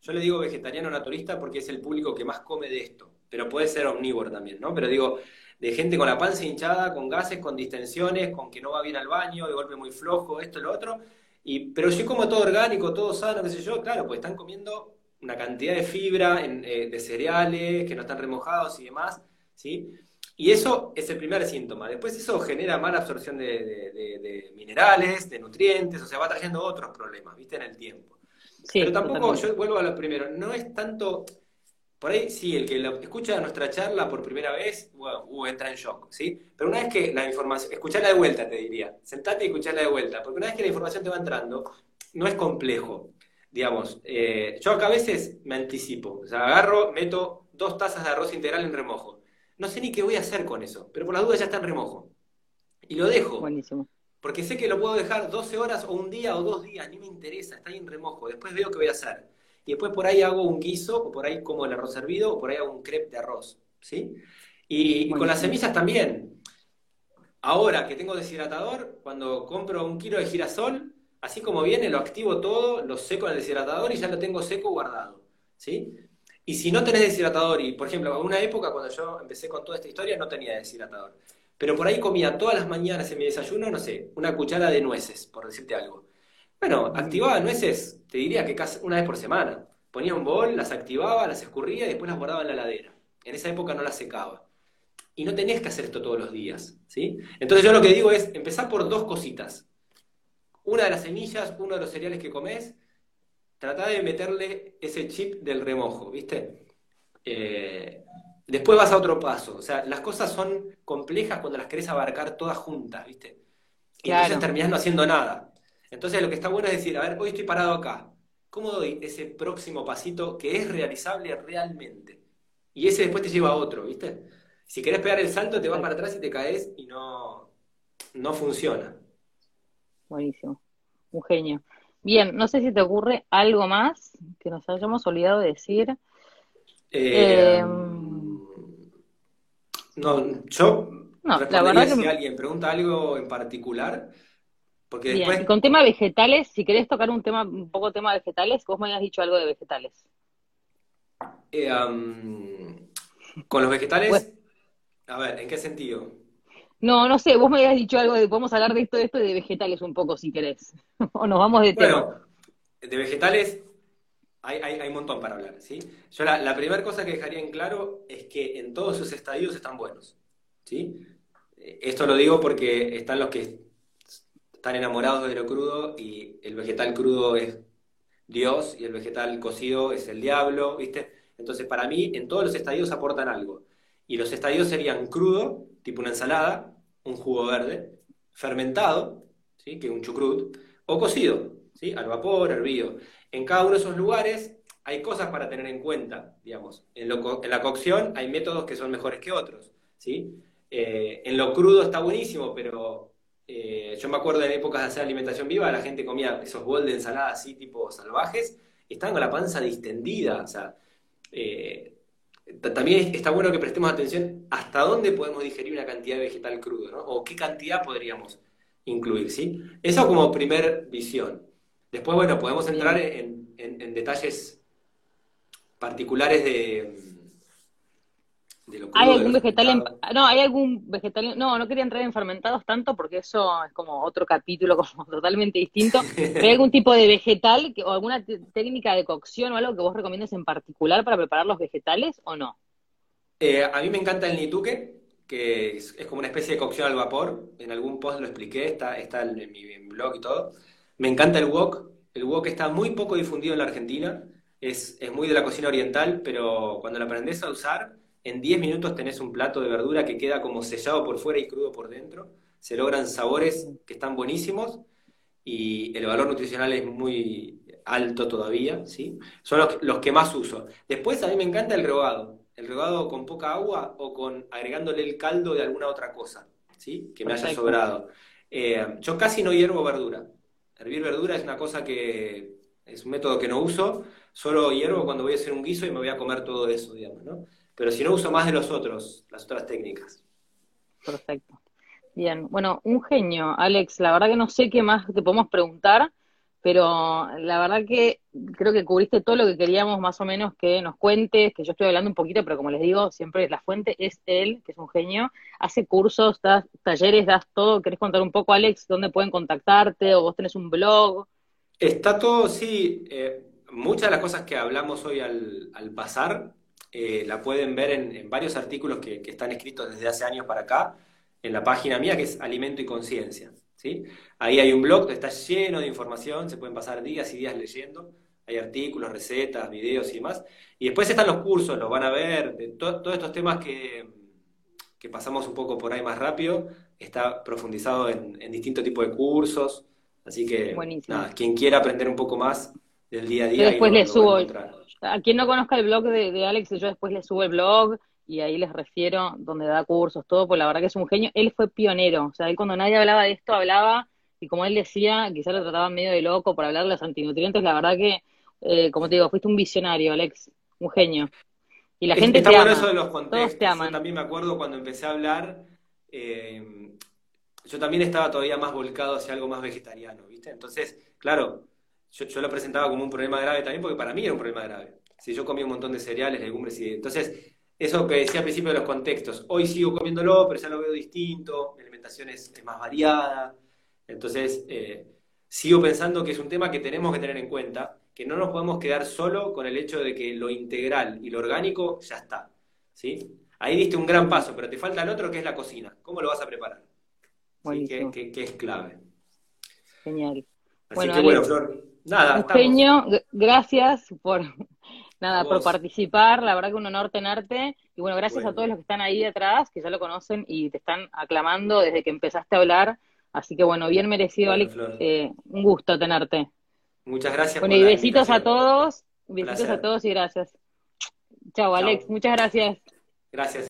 Yo le digo vegetariano naturista porque es el público que más come de esto. Pero puede ser omnívoro también, ¿no? Pero digo, de gente con la panza hinchada, con gases, con distensiones, con que no va bien al baño, de golpe muy flojo, esto, lo otro. Y, pero si como todo orgánico, todo sano, qué sé yo, claro, pues están comiendo una cantidad de fibra, eh, de cereales que no están remojados y demás, ¿sí? Y eso es el primer síntoma. Después eso genera mala absorción de, minerales, de nutrientes, o sea, va trayendo otros problemas, ¿viste? En el tiempo. Pero tampoco, yo vuelvo a lo primero, no es tanto, por ahí sí, el que escucha nuestra charla por primera vez, uh, entra en shock, ¿sí? Pero una vez que la información, escucharla de vuelta te diría, sentate y escucharla de vuelta, porque una vez que la información te va entrando, no es complejo. Digamos, eh, yo acá a veces me anticipo, o sea, agarro, meto dos tazas de arroz integral en remojo no sé ni qué voy a hacer con eso, pero por las dudas ya está en remojo. Y lo dejo. Buenísimo. Porque sé que lo puedo dejar 12 horas o un día o dos días, ni me interesa, está ahí en remojo. Después veo qué voy a hacer. Y después por ahí hago un guiso, o por ahí como el arroz hervido, o por ahí hago un crepe de arroz. ¿Sí? Y, con las semillas también. Ahora que tengo deshidratador, cuando compro un kilo de girasol, así como viene, lo activo todo, lo seco en el deshidratador y ya lo tengo seco guardado. ¿Sí? Y si no tenés deshidratador, y por ejemplo, en una época cuando yo empecé con toda esta historia no tenía deshidratador, pero por ahí comía todas las mañanas en mi desayuno, no sé, una cuchara de nueces, por decirte algo. Bueno, activaba nueces, te diría que casi una vez por semana. Ponía un bol, las activaba, las escurría y después las guardaba en la ladera. En esa época no las secaba. Y no tenías que hacer esto todos los días, ¿sí? Entonces yo lo que digo es empezar por dos cositas. Una de las semillas, uno de los cereales que comes, Trata de meterle ese chip del remojo, ¿viste? Eh, después vas a otro paso. O sea, las cosas son complejas cuando las querés abarcar todas juntas, ¿viste? Y entonces terminás no haciendo nada. Entonces lo que está bueno es decir, a ver, hoy estoy parado acá. ¿Cómo doy ese próximo pasito que es realizable realmente? Y ese después te lleva a otro, ¿viste? Si querés pegar el salto, te vas para atrás y te caes y no, no funciona. Buenísimo. Un genio. Bien, no sé si te ocurre algo más que nos hayamos olvidado de decir. Eh, em, no, yo no, la verdad que... si alguien pregunta algo en particular. Porque Bien, con tema vegetales, si querés tocar un tema, un poco tema vegetales, vos me habías dicho algo de vegetales. Eh, con los vegetales, pues a ver, ¿en qué sentido? No, no sé, vos me habías dicho algo de, podemos hablar de esto, de esto y de vegetales un poco si querés. o nos vamos de tema. Bueno, de vegetales hay, hay, hay, un montón para hablar, ¿sí? Yo la, la primera cosa que dejaría en claro es que en todos sus estadios están buenos, ¿sí? Esto lo digo porque están los que están enamorados de lo crudo y el vegetal crudo es Dios y el vegetal cocido es el diablo, ¿viste? Entonces, para mí, en todos los estadios aportan algo. Y los estadios serían crudo, tipo una ensalada, un jugo verde, fermentado, ¿sí? que es un chucrut, o cocido, ¿sí? al vapor, hervido. En cada uno de esos lugares hay cosas para tener en cuenta, digamos. En, la cocción hay métodos que son mejores que otros, ¿sí? Eh, en lo crudo está buenísimo, pero eh, yo me acuerdo en épocas de hacer alimentación viva, la gente comía esos bols de ensalada así, tipo salvajes, y estaban con la panza distendida, o sea, eh, también está bueno que prestemos atención hasta dónde podemos digerir una cantidad de vegetal crudo, ¿no? O qué cantidad podríamos incluir, ¿sí? Eso como primer visión. Después, bueno, podemos entrar en, detalles particulares de, ¿Hay algún vegetal no, hay algún vegetal no, no quería entrar en fermentados tanto porque eso es como otro capítulo como totalmente distinto. Pero hay algún tipo de vegetal o alguna técnica de cocción o algo que vos recomiendes en particular para preparar los vegetales o no? Eh, a mí me encanta el nituque, que es, como una especie de cocción al vapor. En algún post lo expliqué, está, está en mi blog y todo. Me encanta el wok. El wok está muy poco difundido en la Argentina. Es, es muy de la cocina oriental, pero cuando lo aprendes a usar en 10 minutos tenés un plato de verdura que queda como sellado por fuera y crudo por dentro. Se logran sabores que están buenísimos y el valor nutricional es muy alto todavía, ¿sí? Son los, que más uso. Después a mí me encanta el rehogado. El rehogado con poca agua o con agregándole el caldo de alguna otra cosa, ¿sí? Que me haya sobrado. Eh, yo casi no hiervo verdura. Hervir verdura es una cosa que es un método que no uso. Solo hiervo cuando voy a hacer un guiso y me voy a comer todo eso, digamos, ¿no? Pero si no uso más de los otros, las otras técnicas. Perfecto. Bien, bueno, un genio, Alex. La verdad que no sé qué más te podemos preguntar, pero la verdad que creo que cubriste todo lo que queríamos más o menos que nos cuentes, que yo estoy hablando un poquito, pero como les digo, siempre la fuente es él, que es un genio. Hace cursos, das talleres, das todo. ¿Querés contar un poco, Alex, dónde pueden contactarte o vos tenés un blog? Está todo, sí. Eh, muchas de las cosas que hablamos hoy al, pasar eh, la pueden ver en, varios artículos que, que están escritos desde hace años para acá en la página mía que es Alimento y Conciencia. ¿sí? Ahí hay un blog que está lleno de información, se pueden pasar días y días leyendo. Hay artículos, recetas, videos y demás. Y después están los cursos, los van a ver. De todos estos temas que, que, pasamos un poco por ahí más rápido, está profundizado en, distintos tipos de cursos. Así que, nada, quien quiera aprender un poco más del día a día. después le subo. A, quien no conozca el blog de, de Alex, yo después le subo el blog y ahí les refiero donde da cursos, todo, pues la verdad que es un genio. Él fue pionero, o sea, él cuando nadie hablaba de esto, hablaba, y como él decía, quizás lo trataban medio de loco por hablar de los antinutrientes, la verdad que, eh, como te digo, fuiste un visionario, Alex, un genio. Y la gente está te bueno ama. eso de los contextos. Todos te aman. Yo también me acuerdo cuando empecé a hablar, eh, yo también estaba todavía más volcado hacia algo más vegetariano, ¿viste? Entonces, claro, yo, yo lo presentaba como un problema grave también, porque para mí era un problema grave. Si yo comía un montón de cereales, legumbres y... Entonces, eso que decía al principio de los contextos. Hoy sigo comiéndolo, pero ya lo veo distinto, mi alimentación es, más variada. Entonces, eh, sigo pensando que es un tema que tenemos que tener en cuenta, que no nos podemos quedar solo con el hecho de que lo integral y lo orgánico ya está. ¿sí? Ahí diste un gran paso, pero te falta el otro que es la cocina. ¿Cómo lo vas a preparar? ¿Sí? Que, que, es clave. Genial. Así bueno, que bueno, Flor. Nada, Eugenio, gracias por nada, por participar, la verdad que un honor tenerte. Y bueno, gracias a todos los que están ahí detrás, que ya lo conocen y te están aclamando desde que empezaste a hablar. Así que bueno, bien merecido, Alex. Eh, un gusto tenerte. Muchas gracias. Bueno, y besitos a todos. Besitos a todos y gracias. Chao, Alex. Muchas gracias. Gracias.